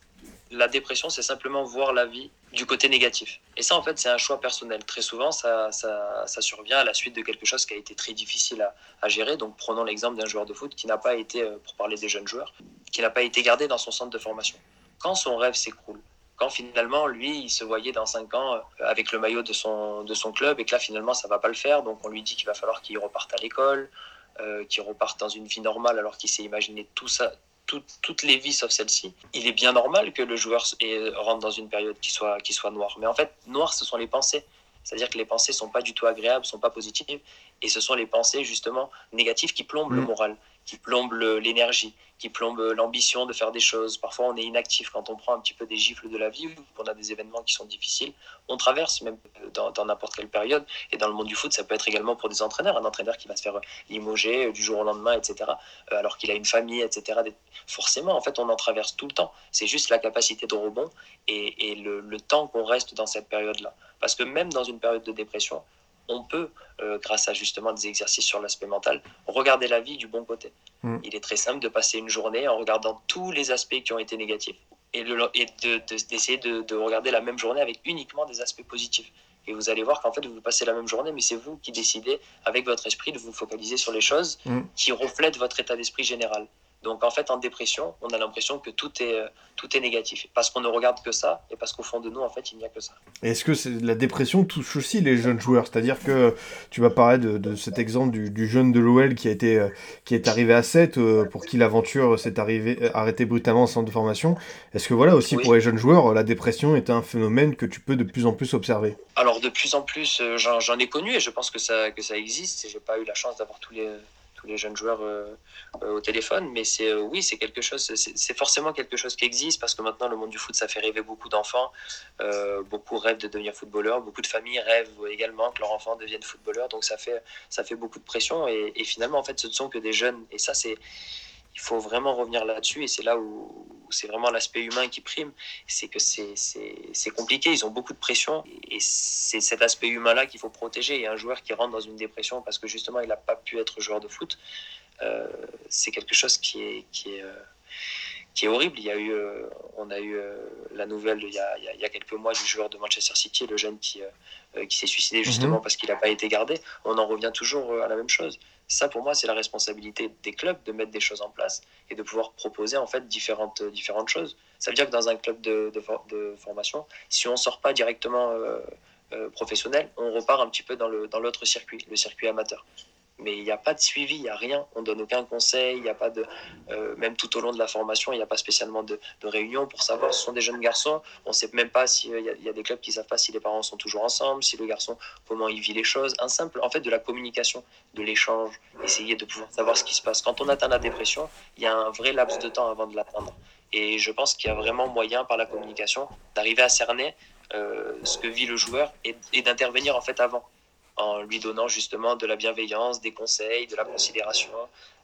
la dépression, c'est simplement voir la vie du côté négatif. Et ça, en fait, c'est un choix personnel. Très souvent, ça, ça, survient à la suite de quelque chose qui a été très difficile à, à gérer. Donc, prenons l'exemple d'un joueur de foot qui n'a pas été, euh, pour parler des jeunes joueurs, qui n'a pas été gardé dans son centre de formation. Quand son rêve s'écroule, quand finalement, lui, il se voyait dans 5 ans euh, avec le maillot de son, de son club et que là, finalement, ça va pas le faire. Donc, on lui dit qu'il va falloir qu'il reparte à l'école, euh, qu'il reparte dans une vie normale alors qu'il s'est imaginé tout ça, tout, toutes les vies sauf celle-ci. Il est bien normal que le joueur rentre dans une période qui soit, qui soit noire. Mais en fait, noir, ce sont les pensées. C'est-à-dire que les pensées sont pas du tout agréables, sont pas positives, et ce sont les pensées justement négatives qui plombent mmh. le moral, qui plombe l'énergie, qui plombe l'ambition de faire des choses. Parfois, on est inactif quand on prend un petit peu des gifles de la vie qu'on a des événements qui sont difficiles. On traverse même dans n'importe quelle période. Et dans le monde du foot, ça peut être également pour des entraîneurs. Un entraîneur qui va se faire limoger du jour au lendemain, etc. Alors qu'il a une famille, etc. Forcément, en fait, on en traverse tout le temps. C'est juste la capacité de rebond et, et le, le temps qu'on reste dans cette période-là. Parce que même dans une période de dépression, on peut, euh, grâce à justement des exercices sur l'aspect mental, regarder la vie du bon côté. Mm. Il est très simple de passer une journée en regardant tous les aspects qui ont été négatifs et, d'essayer de, regarder la même journée avec uniquement des aspects positifs. Et vous allez voir qu'en fait, vous passez la même journée, mais c'est vous qui décidez, avec votre esprit, de vous focaliser sur les choses mm. qui reflètent votre état d'esprit général. Donc en fait, en dépression, on a l'impression que tout est, euh, tout est négatif, parce qu'on ne regarde que ça, et parce qu'au fond de nous, en fait, il n'y a que ça. Est-ce que la dépression touche aussi les jeunes joueurs? C'est-à-dire que tu vas parler de, cet exemple du, jeune de l'OL qui, a été, euh, qui est arrivé à 7, euh, pour qui l'aventure s'est arrêtée brutalement en centre de formation. Est-ce que voilà, aussi pour les jeunes joueurs, la dépression est un phénomène que tu peux de plus en plus observer? Alors de plus en plus, j'en ai connu, et je pense que ça, que ça existe, j'ai pas eu la chance d'avoir tous les les jeunes joueurs euh, euh, au téléphone. Mais c'est euh, oui, c'est quelque chose, c'est forcément quelque chose qui existe parce que maintenant le monde du foot, ça fait rêver beaucoup d'enfants. beaucoup rêvent de devenir footballeurs. Beaucoup de familles rêvent également que leur enfant devienne footballeur. Donc ça fait, ça fait beaucoup de pression. Et, et finalement, en fait, ce ne sont que des jeunes. Et ça, c'est il faut vraiment revenir là-dessus et c'est là où, c'est vraiment l'aspect humain qui prime. C'est que c'est compliqué, ils ont beaucoup de pression et c'est cet aspect humain-là qu'il faut protéger. Et un joueur qui rentre dans une dépression parce que justement il n'a pas pu être joueur de foot, euh, c'est quelque chose qui est, qui est, euh, qui est horrible. Il y a eu, euh, on a eu la nouvelle il y a, il y a, quelques mois du joueur de Manchester City, le jeune qui, qui s'est suicidé justement mhm. parce qu'il n'a pas été gardé. On en revient toujours à la même chose. Ça, pour moi, c'est la responsabilité des clubs de mettre des choses en place et de pouvoir proposer en fait différentes, différentes choses. Ça veut dire que dans un club de, de, formation, si on ne sort pas directement euh, euh, professionnel, on repart un petit peu dans l'autre dans circuit, le circuit amateur mais il n'y a pas de suivi, il n'y a rien. On donne aucun conseil, il a pas de, euh, même tout au long de la formation, il n'y a pas spécialement de, de réunion pour savoir. Ce sont des jeunes garçons. On ne sait même pas s'il euh, y, a des clubs qui ne savent pas si les parents sont toujours ensemble, si le garçon comment il vit les choses. Un simple, en fait, de la communication, de l'échange, essayer de pouvoir savoir ce qui se passe. Quand on atteint la dépression, il y a un vrai laps de temps avant de l'atteindre. Et je pense qu'il y a vraiment moyen par la communication d'arriver à cerner euh, ce que vit le joueur et d'intervenir en fait avant en lui donnant justement de la bienveillance, des conseils, de la considération,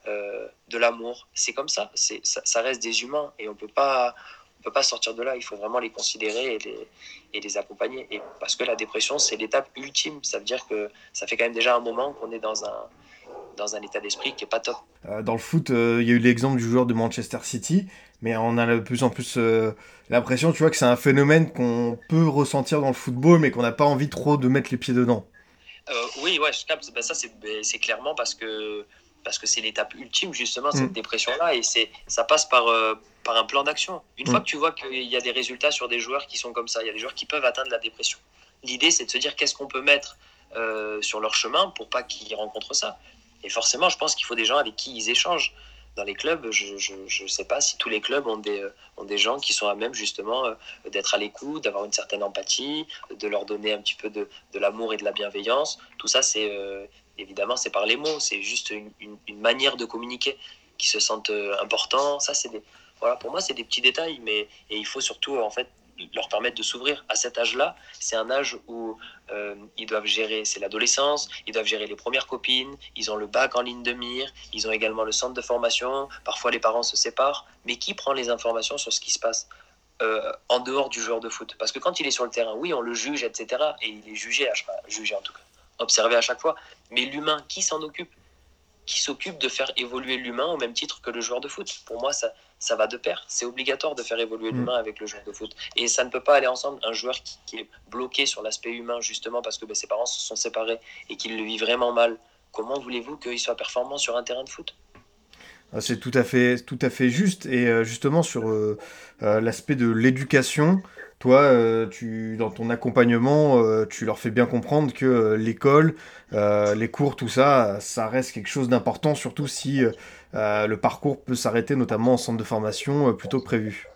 euh, de l'amour. C'est comme ça, ça, reste des humains et on peut pas, on peut pas sortir de là. Il faut vraiment les considérer et les, et les accompagner. Et parce que la dépression, c'est l'étape ultime. Ça veut dire que ça fait quand même déjà un moment qu'on est dans un, dans un état d'esprit qui est pas top. Euh, dans le foot, euh, il y a eu l'exemple du joueur de Manchester City, mais on a de plus en plus l'impression, tu vois, que c'est un phénomène qu'on peut ressentir dans le football, mais qu'on n'a pas envie trop de mettre les pieds dedans. Euh, oui, ouais, je capte. Ben, ça, ben, c'est clairement parce que parce que c'est l'étape ultime justement cette mm. dépression là et c'est ça passe par euh, par un plan d'action. Une fois mm. que tu vois qu'il y a des résultats sur des joueurs qui sont comme ça, il y a des joueurs qui peuvent atteindre la dépression. L'idée c'est de se dire qu'est-ce qu'on peut mettre euh, sur leur chemin pour pas qu'ils rencontrent ça. Et forcément, je pense qu'il faut des gens avec qui ils échangent dans les clubs, je ne sais pas si tous les clubs ont des, euh, ont des gens qui sont à même justement euh, d'être à l'écoute, d'avoir une certaine empathie, de leur donner un petit peu de, de l'amour et de la bienveillance. Tout ça, c'est euh, évidemment, c'est par les mots, c'est juste une, une, manière de communiquer qui se sentent importants. Ça, c'est des, voilà, pour moi, c'est des petits détails, mais et il faut surtout en fait leur permettre de s'ouvrir à cet âge-là. C'est un âge où euh, ils doivent gérer, c'est l'adolescence, ils doivent gérer les premières copines, ils ont le bac en ligne de mire, ils ont également le centre de formation, parfois les parents se séparent, mais qui prend les informations sur ce qui se passe euh, en dehors du joueur de foot? Parce que quand il est sur le terrain, oui, on le juge, etc., et il est jugé, à, jugé en tout cas, observé à chaque fois, mais l'humain, qui s'en occupe? Qui s'occupe de faire évoluer l'humain au même titre que le joueur de foot. Pour moi, ça, ça va de pair. C'est obligatoire de faire évoluer mm. l'humain avec le joueur de foot. Et ça ne peut pas aller ensemble. Un joueur qui, est bloqué sur l'aspect humain, justement parce que ben, ses parents se sont séparés et qu'il le vit vraiment mal, comment voulez-vous qu'il soit performant sur un terrain de foot? Ah, c'est tout à fait, tout à fait juste. Et euh, justement, sur euh, euh, l'aspect de l'éducation, toi, euh, tu, dans ton accompagnement, euh, tu leur fais bien comprendre que euh, l'école, les cours, tout ça, ça reste quelque chose d'important, surtout si le parcours peut s'arrêter, notamment en centre de formation, plutôt que prévu.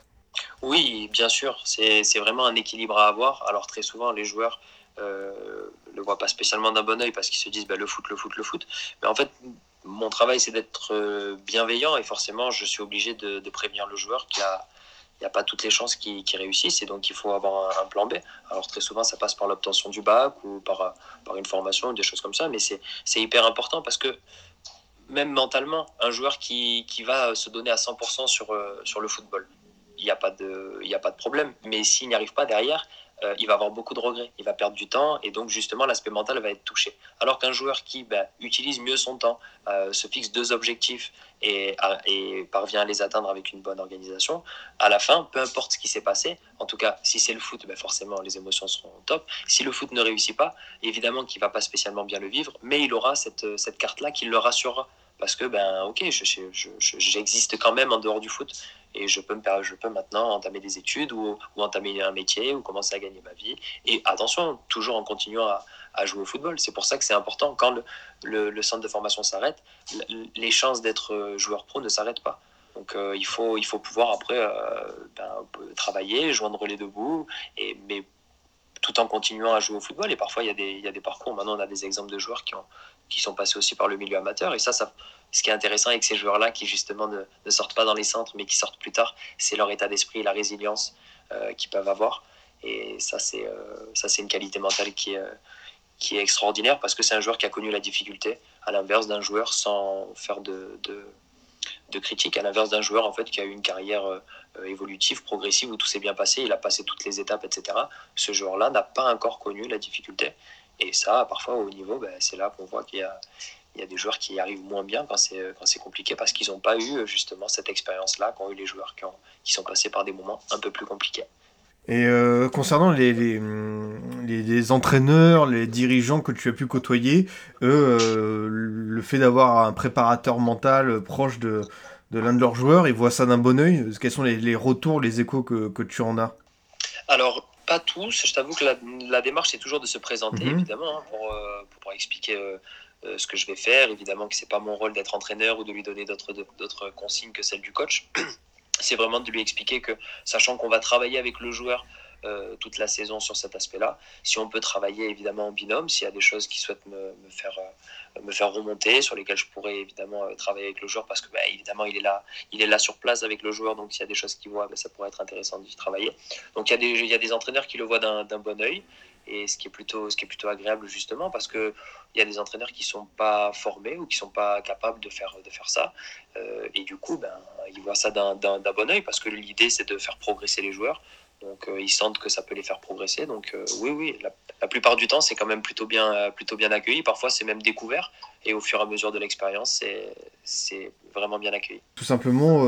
Oui, bien sûr, c'est vraiment un équilibre à avoir. Alors très souvent, les joueurs ne le voient pas spécialement d'un bon oeil parce qu'ils se disent bah, le foot, le foot, le foot. Mais en fait, mon travail, c'est d'être euh, bienveillant et forcément, je suis obligé de, prévenir le joueur qu'il n'y a, pas toutes les chances qu'il réussisse et donc il faut avoir un, plan B. Alors très souvent, ça passe par l'obtention du bac ou par, une formation ou des choses comme ça, mais c'est hyper important parce que même mentalement, un joueur qui, qui va se donner à 100% sur, euh, sur le football, il n'y a, pas de, a pas de problème. Mais s'il n'y arrive pas derrière, euh, il va avoir beaucoup de regrets, il va perdre du temps et donc justement l'aspect mental va être touché. Alors qu'un joueur qui ben, utilise mieux son temps, euh, se fixe deux objectifs et, et, parvient à les atteindre avec une bonne organisation, à la fin, peu importe ce qui s'est passé, en tout cas si c'est le foot, ben forcément les émotions seront top. Si le foot ne réussit pas, évidemment qu'il va pas spécialement bien le vivre, mais il aura cette, carte-là qui le rassurera parce que ben ok j'existe je, quand même en dehors du foot et je peux maintenant entamer des études ou, entamer un métier ou commencer à gagner ma vie et attention toujours en continuant à, jouer au football c'est pour ça que c'est important quand le, centre de formation s'arrête les chances d'être joueur pro ne s'arrêtent pas donc euh, il faut il faut pouvoir après euh, ben, travailler joindre les deux bouts et mais tout en continuant à jouer au football. Et parfois, il y, a des, il y a des parcours. Maintenant, on a des exemples de joueurs qui, qui sont passés aussi par le milieu amateur. Et ça, ça ce qui est intéressant avec ces joueurs-là, qui justement ne, sortent pas dans les centres, mais qui sortent plus tard, c'est leur état d'esprit, la résilience euh, qu'ils peuvent avoir. Et ça, c'est euh, une qualité mentale qui est, qui est extraordinaire parce que c'est un joueur qui a connu la difficulté, à l'inverse d'un joueur sans faire de, de, de critique, à l'inverse d'un joueur en fait qui a eu une carrière euh, évolutive, progressive, où tout s'est bien passé, il a passé toutes les étapes, etc. Ce joueur-là n'a pas encore connu la difficulté. Et ça, parfois, au niveau, ben, c'est là qu'on voit qu'il y a, il y a des joueurs qui arrivent moins bien quand c'est, quand c'est compliqué parce qu'ils n'ont pas eu justement cette expérience-là qu'ont eu les joueurs qui, ont, qui sont passés par des moments un peu plus compliqués. Et euh, concernant les, les, les, entraîneurs, les dirigeants que tu as pu côtoyer, eux, euh, le fait d'avoir un préparateur mental proche de, de l'un de leurs joueurs, ils voient ça d'un bon oeil Quels sont les, retours, les échos que, que tu en as? Alors, pas tous. Je t'avoue que la, la, démarche, c'est toujours de se présenter, mhm. évidemment, hein, pour, euh, pour, expliquer ce que je vais faire. Évidemment que c'est pas mon rôle d'être entraîneur ou de lui donner d'autres, consignes que celles du coach. c'est vraiment de lui expliquer que, sachant qu'on va travailler avec le joueur euh, toute la saison sur cet aspect-là. Si on peut travailler évidemment en binôme, s'il y a des choses qui souhaitent me, faire, euh, me faire remonter, sur lesquelles je pourrais évidemment euh, travailler avec le joueur, parce que bah, évidemment il est là, il est là sur place avec le joueur, donc s'il y a des choses qu'il voit, bah, ça pourrait être intéressant d'y travailler. Donc il y, a des, il y a des entraîneurs qui le voient d'un bon oeil et ce qui est plutôt ce qui est plutôt agréable justement parce que il y a des entraîneurs qui sont pas formés ou qui sont pas capables de faire de faire ça et du coup ben ils voient ça d'un bon oeil parce que l'idée c'est de faire progresser les joueurs donc euh, ils sentent que ça peut les faire progresser. Donc euh, oui, oui, la, plupart du temps, c'est quand même plutôt bien, euh, plutôt bien accueilli. Parfois, c'est même découvert. Et au fur et à mesure de l'expérience, c'est vraiment bien accueilli. Tout simplement,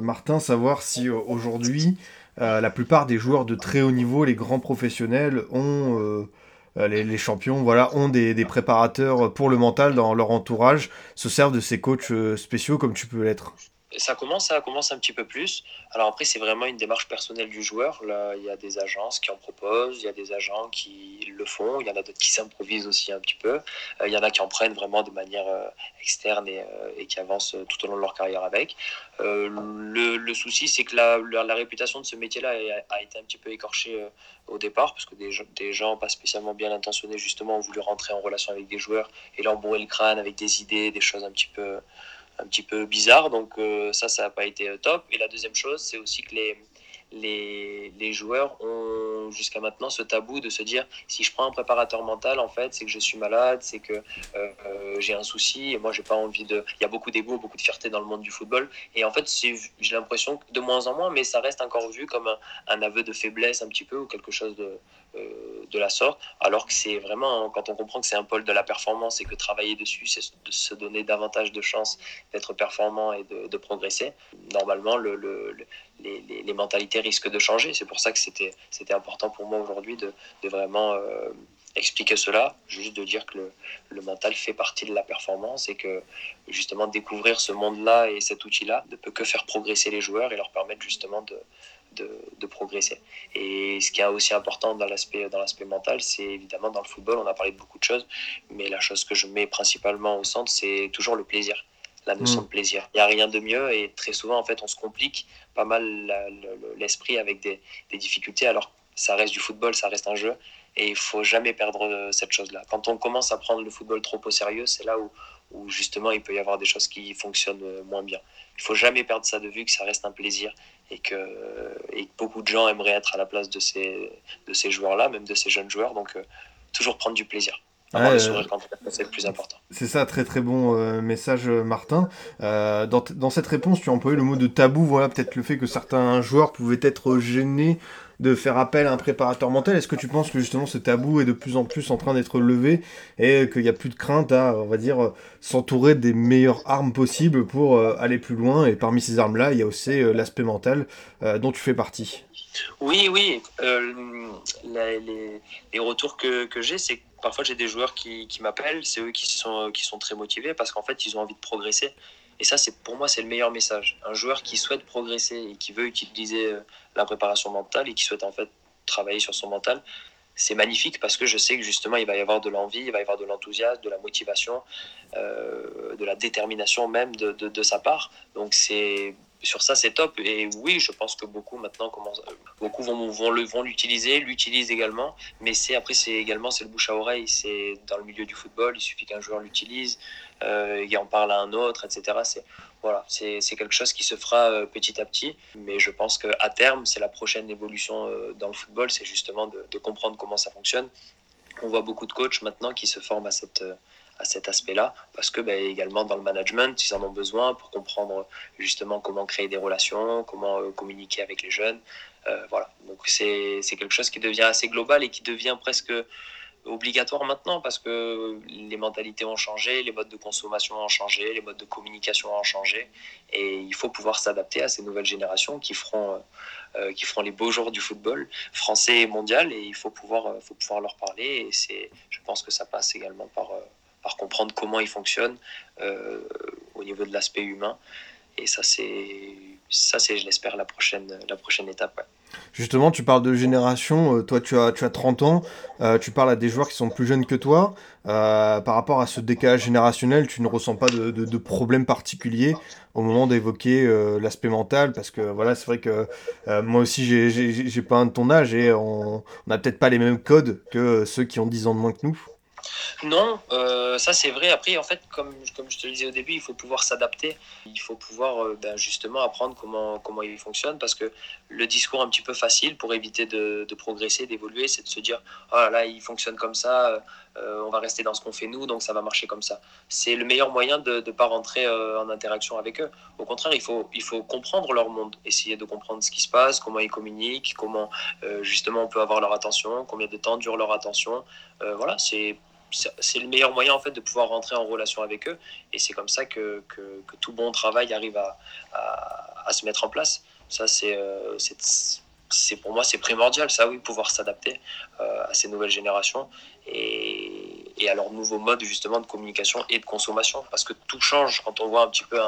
Martin, savoir si aujourd'hui, la plupart des joueurs de très haut niveau, les grands professionnels, ont... Les, champions voilà, ont des, des, préparateurs pour le mental dans leur entourage, se servent de ces coachs spéciaux comme tu peux l'être ça commence, ça commence un petit peu plus. Alors après, c'est vraiment une démarche personnelle du joueur. Là, il y a des agences qui en proposent, il y a des agents qui le font, il y en a d'autres qui s'improvisent aussi un petit peu. Euh, il y en a qui en prennent vraiment de manière euh, externe et, euh, et, qui avancent tout au long de leur carrière avec. Le, souci, c'est que la, la, réputation de ce métier-là a, été un petit peu écorchée au départ, parce que des, des gens pas spécialement bien intentionnés, justement, ont voulu rentrer en relation avec des joueurs et leur bourrer le crâne avec des idées, des choses un petit peu un petit peu bizarre. Donc euh, ça, ça n'a pas été euh, top. Et la deuxième chose, c'est aussi que les, les, les joueurs ont jusqu'à maintenant ce tabou de se dire si je prends un préparateur mental, en fait, c'est que je suis malade, c'est que euh, j'ai un souci et moi, j'ai pas envie de. Il y a beaucoup d'ego, beaucoup de fierté dans le monde du football. Et en fait, j'ai l'impression de moins en moins, mais ça reste encore vu comme un, un aveu de faiblesse un petit peu ou quelque chose de, de la sorte, alors que c'est vraiment, quand on comprend que c'est un pôle de la performance et que travailler dessus, c'est de se donner davantage de chances d'être performant et de, progresser, normalement, le, les, mentalités risquent de changer. C'est pour ça que c'était important pour moi aujourd'hui de, vraiment euh, expliquer cela, juste de dire que le, le, mental fait partie de la performance et que justement découvrir ce monde-là et cet outil-là ne peut que faire progresser les joueurs et leur permettre justement de, de, progresser. Et ce qui est aussi important dans l'aspect dans l'aspect mental, c'est évidemment dans le football, on a parlé de beaucoup de choses, mais la chose que je mets principalement au centre, c'est toujours le plaisir, la notion mm. de plaisir. Il n'y a rien de mieux et très souvent, en fait, on se complique pas mal l'esprit avec des, des difficultés, alors ça reste du football, ça reste un jeu, et il faut jamais perdre cette chose-là. Quand on commence à prendre le football trop au sérieux, c'est là où, où justement il peut y avoir des choses qui fonctionnent moins bien. Il faut jamais perdre ça de vue, que ça reste un plaisir et que, et beaucoup de gens aimeraient être à la place de ces, de ces joueurs-là, même de ces jeunes joueurs. Donc toujours prendre du plaisir. C'est le plus important. C'est ça, très très bon euh, message, euh, Martin. Euh, dans, dans, cette réponse, tu as employé le mot de tabou, voilà, peut-être le fait que certains joueurs pouvaient être gênés de faire appel à un préparateur mental. Est-ce que tu penses que justement ce tabou est de plus en plus en train d'être levé et qu'il n'y a plus de crainte à, on va dire, s'entourer des meilleures armes possibles pour aller plus loin? Et parmi ces armes-là, il y a aussi l'aspect mental dont tu fais partie. Oui, oui. Les, les, retours que, que j'ai, c'est parfois j'ai des joueurs qui, qui m'appellent, c'est eux qui sont, qui sont très motivés parce qu'en fait ils ont envie de progresser. Et ça, c'est pour moi, c'est le meilleur message. Un joueur qui souhaite progresser et qui veut utiliser euh, la préparation mentale et qui souhaite en fait travailler sur son mental, c'est magnifique parce que je sais que justement il va y avoir de l'envie, il va y avoir de l'enthousiasme, de la motivation, euh, de la détermination même de, de, sa part. Donc c'est sur ça, c'est top. Et oui, je pense que beaucoup maintenant beaucoup vont, vont l'utiliser, l'utilisent également. Mais c'est après, c'est également c'est le bouche à oreille. C'est dans le milieu du football, il suffit qu'un joueur l'utilise, euh, il en parle à un autre, etc. C'est voilà, quelque chose qui se fera euh, petit à petit. Mais je pense qu'à terme, c'est la prochaine évolution euh, dans le football, c'est justement de, comprendre comment ça fonctionne. On voit beaucoup de coachs maintenant qui se forment à cette à cet aspect-là, parce que ben, également dans le management, ils en ont besoin pour comprendre justement comment créer des relations, comment euh, communiquer avec les jeunes. Euh, voilà, donc c'est quelque chose qui devient assez global et qui devient presque obligatoire maintenant parce que les mentalités ont changé, les modes de consommation ont changé, les modes de communication ont changé. Et il faut pouvoir s'adapter à ces nouvelles générations qui feront, euh, qui feront les beaux jours du football français et mondial. Et il faut pouvoir, faut pouvoir leur parler. Et c'est, je pense que ça passe également par, par comprendre comment il fonctionne euh, au niveau de l'aspect humain. Et ça, c'est, ça, c'est, je l'espère, la prochaine, étape. Justement, tu parles de génération. Euh, toi, tu as, tu as 30 ans. Euh, tu parles à des joueurs qui sont plus jeunes que toi. par rapport à ce décalage générationnel, tu ne ressens pas de, problème particulier au moment d'évoquer l'aspect mental? Parce que voilà, c'est vrai que moi aussi, j'ai, j'ai, pas un de ton âge et on n'a peut-être pas les mêmes codes que ceux qui ont 10 ans de moins que nous. Non, euh, ça c'est vrai. Après, en fait, comme, comme je te le disais au début, il faut pouvoir s'adapter. Il faut pouvoir euh, ben, justement apprendre comment, comment il fonctionne parce que le discours un petit peu facile pour éviter de, progresser, d'évoluer, c'est de se dire Oh là là, il fonctionne comme ça, euh, on va rester dans ce qu'on fait nous, donc ça va marcher comme ça. C'est le meilleur moyen de ne pas rentrer en interaction avec eux. Au contraire, il faut, il faut comprendre leur monde, essayer de comprendre ce qui se passe, comment ils communiquent, comment justement on peut avoir leur attention, combien de temps dure leur attention. voilà, c'est c'est le meilleur moyen en fait de pouvoir rentrer en relation avec eux. Et c'est comme ça que, que, tout bon travail arrive à, à, se mettre en place. Ça c'est euh, c'est pour moi c'est primordial ça oui pouvoir s'adapter euh, à ces nouvelles générations et, et, à leur nouveau mode justement de communication et de consommation. Parce que tout change quand on voit un petit peu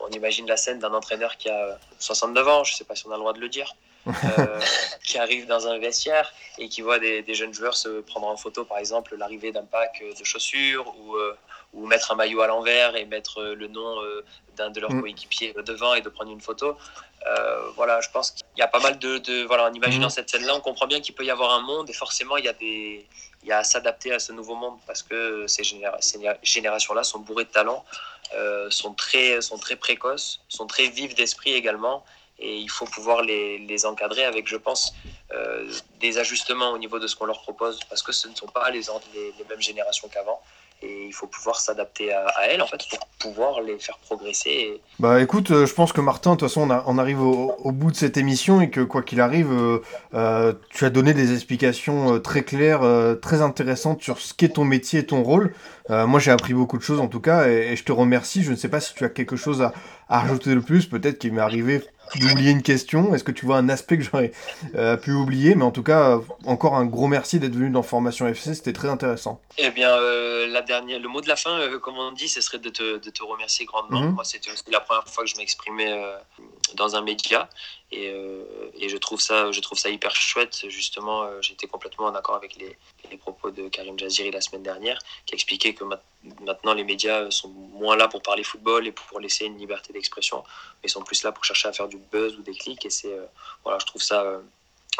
on imagine la scène d'un entraîneur qui a 69 ans je sais pas si on a le droit de le dire euh, qui arrive dans un vestiaire et qui voit des, jeunes joueurs se prendre en photo, par exemple, l'arrivée d'un pack de chaussures ou, euh, ou mettre un maillot à l'envers et mettre le nom euh, d'un de leurs mm. coéquipiers devant et de prendre une photo. voilà, je pense qu'il y a pas mal de. de voilà, en imaginant mm. cette scène-là, on comprend bien qu'il peut y avoir un monde et forcément, il y a, des, il y a à s'adapter à ce nouveau monde parce que ces, ces générations-là sont bourrées de talent, sont, très, sont très précoces, sont très vives d'esprit également et il faut pouvoir les, encadrer avec, je pense, euh, des ajustements au niveau de ce qu'on leur propose, parce que ce ne sont pas les, mêmes générations qu'avant. Et il faut pouvoir s'adapter à, elles, en fait, pour pouvoir les faire progresser. Bah écoute, euh, je pense que Martin, de toute façon, on, arrive au, bout de cette émission et que, quoi qu'il arrive, euh, tu as donné des explications très claires, très intéressantes sur ce qu'est ton métier et ton rôle. Moi, j'ai appris beaucoup de choses, en tout cas, et, et, je te remercie. Je ne sais pas si tu as quelque chose à, à rajouter de plus, peut-être qu'il m'est arrivé d'oublier une question Est-ce que tu vois un aspect que j'aurais euh, pu oublier? Mais en tout cas, encore un gros merci d'être venu dans Formation FC, c'était très intéressant. Eh bien, euh, la dernière, le mot de la fin, euh, comme on dit, ce serait de te, de te remercier grandement. Mhm. Moi, c'était la première fois que je m'exprimais dans un média. Et, et, je, trouve ça, je trouve ça hyper chouette. Justement, j'étais complètement en accord avec les, propos de Karim Jaziri la semaine dernière, qui expliquait que maintenant les médias sont moins là pour parler football et pour laisser une liberté d'expression, mais sont plus là pour chercher à faire du buzz ou des clics. Et c'est, voilà, je trouve ça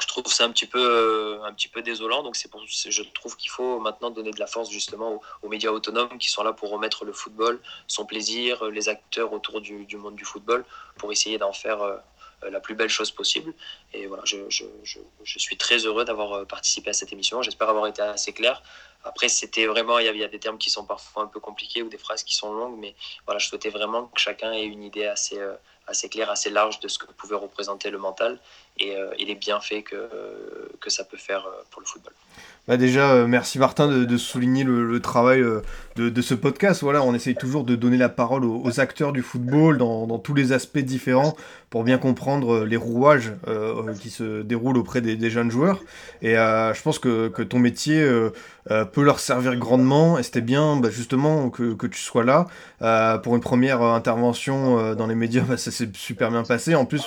je trouve ça un petit peu, euh, un petit peu désolant. Donc c'est pour, je trouve qu'il faut maintenant donner de la force justement aux, médias autonomes qui sont là pour remettre le football, son plaisir, les acteurs autour du, monde du football, pour essayer d'en faire euh, la plus belle chose possible. Et voilà, je, je, je, je suis très heureux d'avoir participé à cette émission. J'espère avoir été assez clair. Après, c'était vraiment, il y, a, il y a des termes qui sont parfois un peu compliqués ou des phrases qui sont longues, mais voilà, je souhaitais vraiment que chacun ait une idée assez, assez claire, assez large de ce que pouvait représenter le mental et, euh, et les bienfaits que, que ça peut faire euh, pour le football. Bah déjà, euh, merci Martin de, souligner le, travail de, de, ce podcast. Voilà, on essaye toujours de donner la parole aux, acteurs du football dans, tous les aspects différents pour bien comprendre les rouages euh, qui se déroulent auprès des, jeunes joueurs. Et euh, je pense que, ton métier euh, peut leur servir grandement. Et c'était bien bah, justement que, tu sois là pour une première intervention dans les médias. Bah, ça s'est super bien passé. En plus,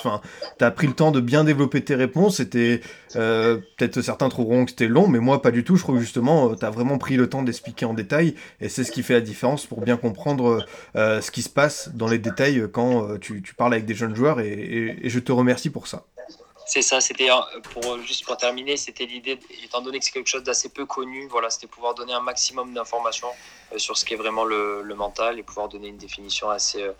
tu as pris le temps de bien développer tes réponses. Peut-être certains trouveront que c'était long, mais moi pas du tout. Je trouve justement, tu as vraiment pris le temps d'expliquer en détail. Et c'est ce qui fait la différence pour bien comprendre ce qui se passe dans les détails quand tu, tu parles avec des jeunes joueurs. Et, et, et, je te remercie pour ça. C'est ça, c'était pour juste pour terminer, c'était l'idée, étant donné que c'est quelque chose d'assez peu connu, voilà, c'était pouvoir donner un maximum d'informations euh, sur ce qu'est vraiment le, le, mental et pouvoir donner une définition assez, euh,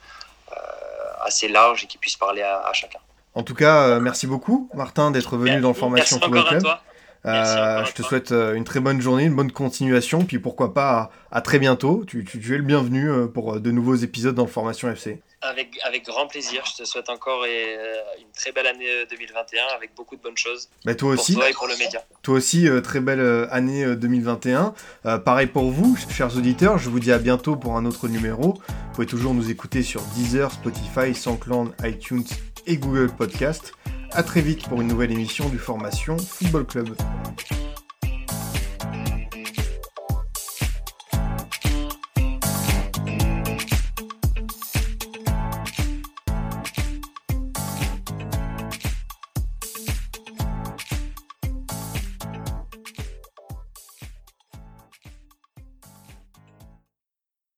assez large et qui puisse parler à, à chacun. En tout cas, euh, merci beaucoup, Martin, d'être venu dans le Formation Football Club. Euh, je te souhaite une très bonne journée, une bonne continuation, puis pourquoi pas à, à très bientôt. Tu, tu, tu, es le bienvenu pour de nouveaux épisodes dans Formation FC. Avec, avec grand plaisir. Je te souhaite encore une très belle année 2021 avec beaucoup de bonnes choses. Bah toi aussi. Pour toi et pour le média. Toi aussi, euh, très belle année 2021. Euh, pareil pour vous, chers auditeurs. Je vous dis à bientôt pour un autre numéro. Vous pouvez toujours nous écouter sur Deezer, Spotify, SoundCloud, iTunes et Google Podcast. À très vite pour une nouvelle émission du Formation Football Club.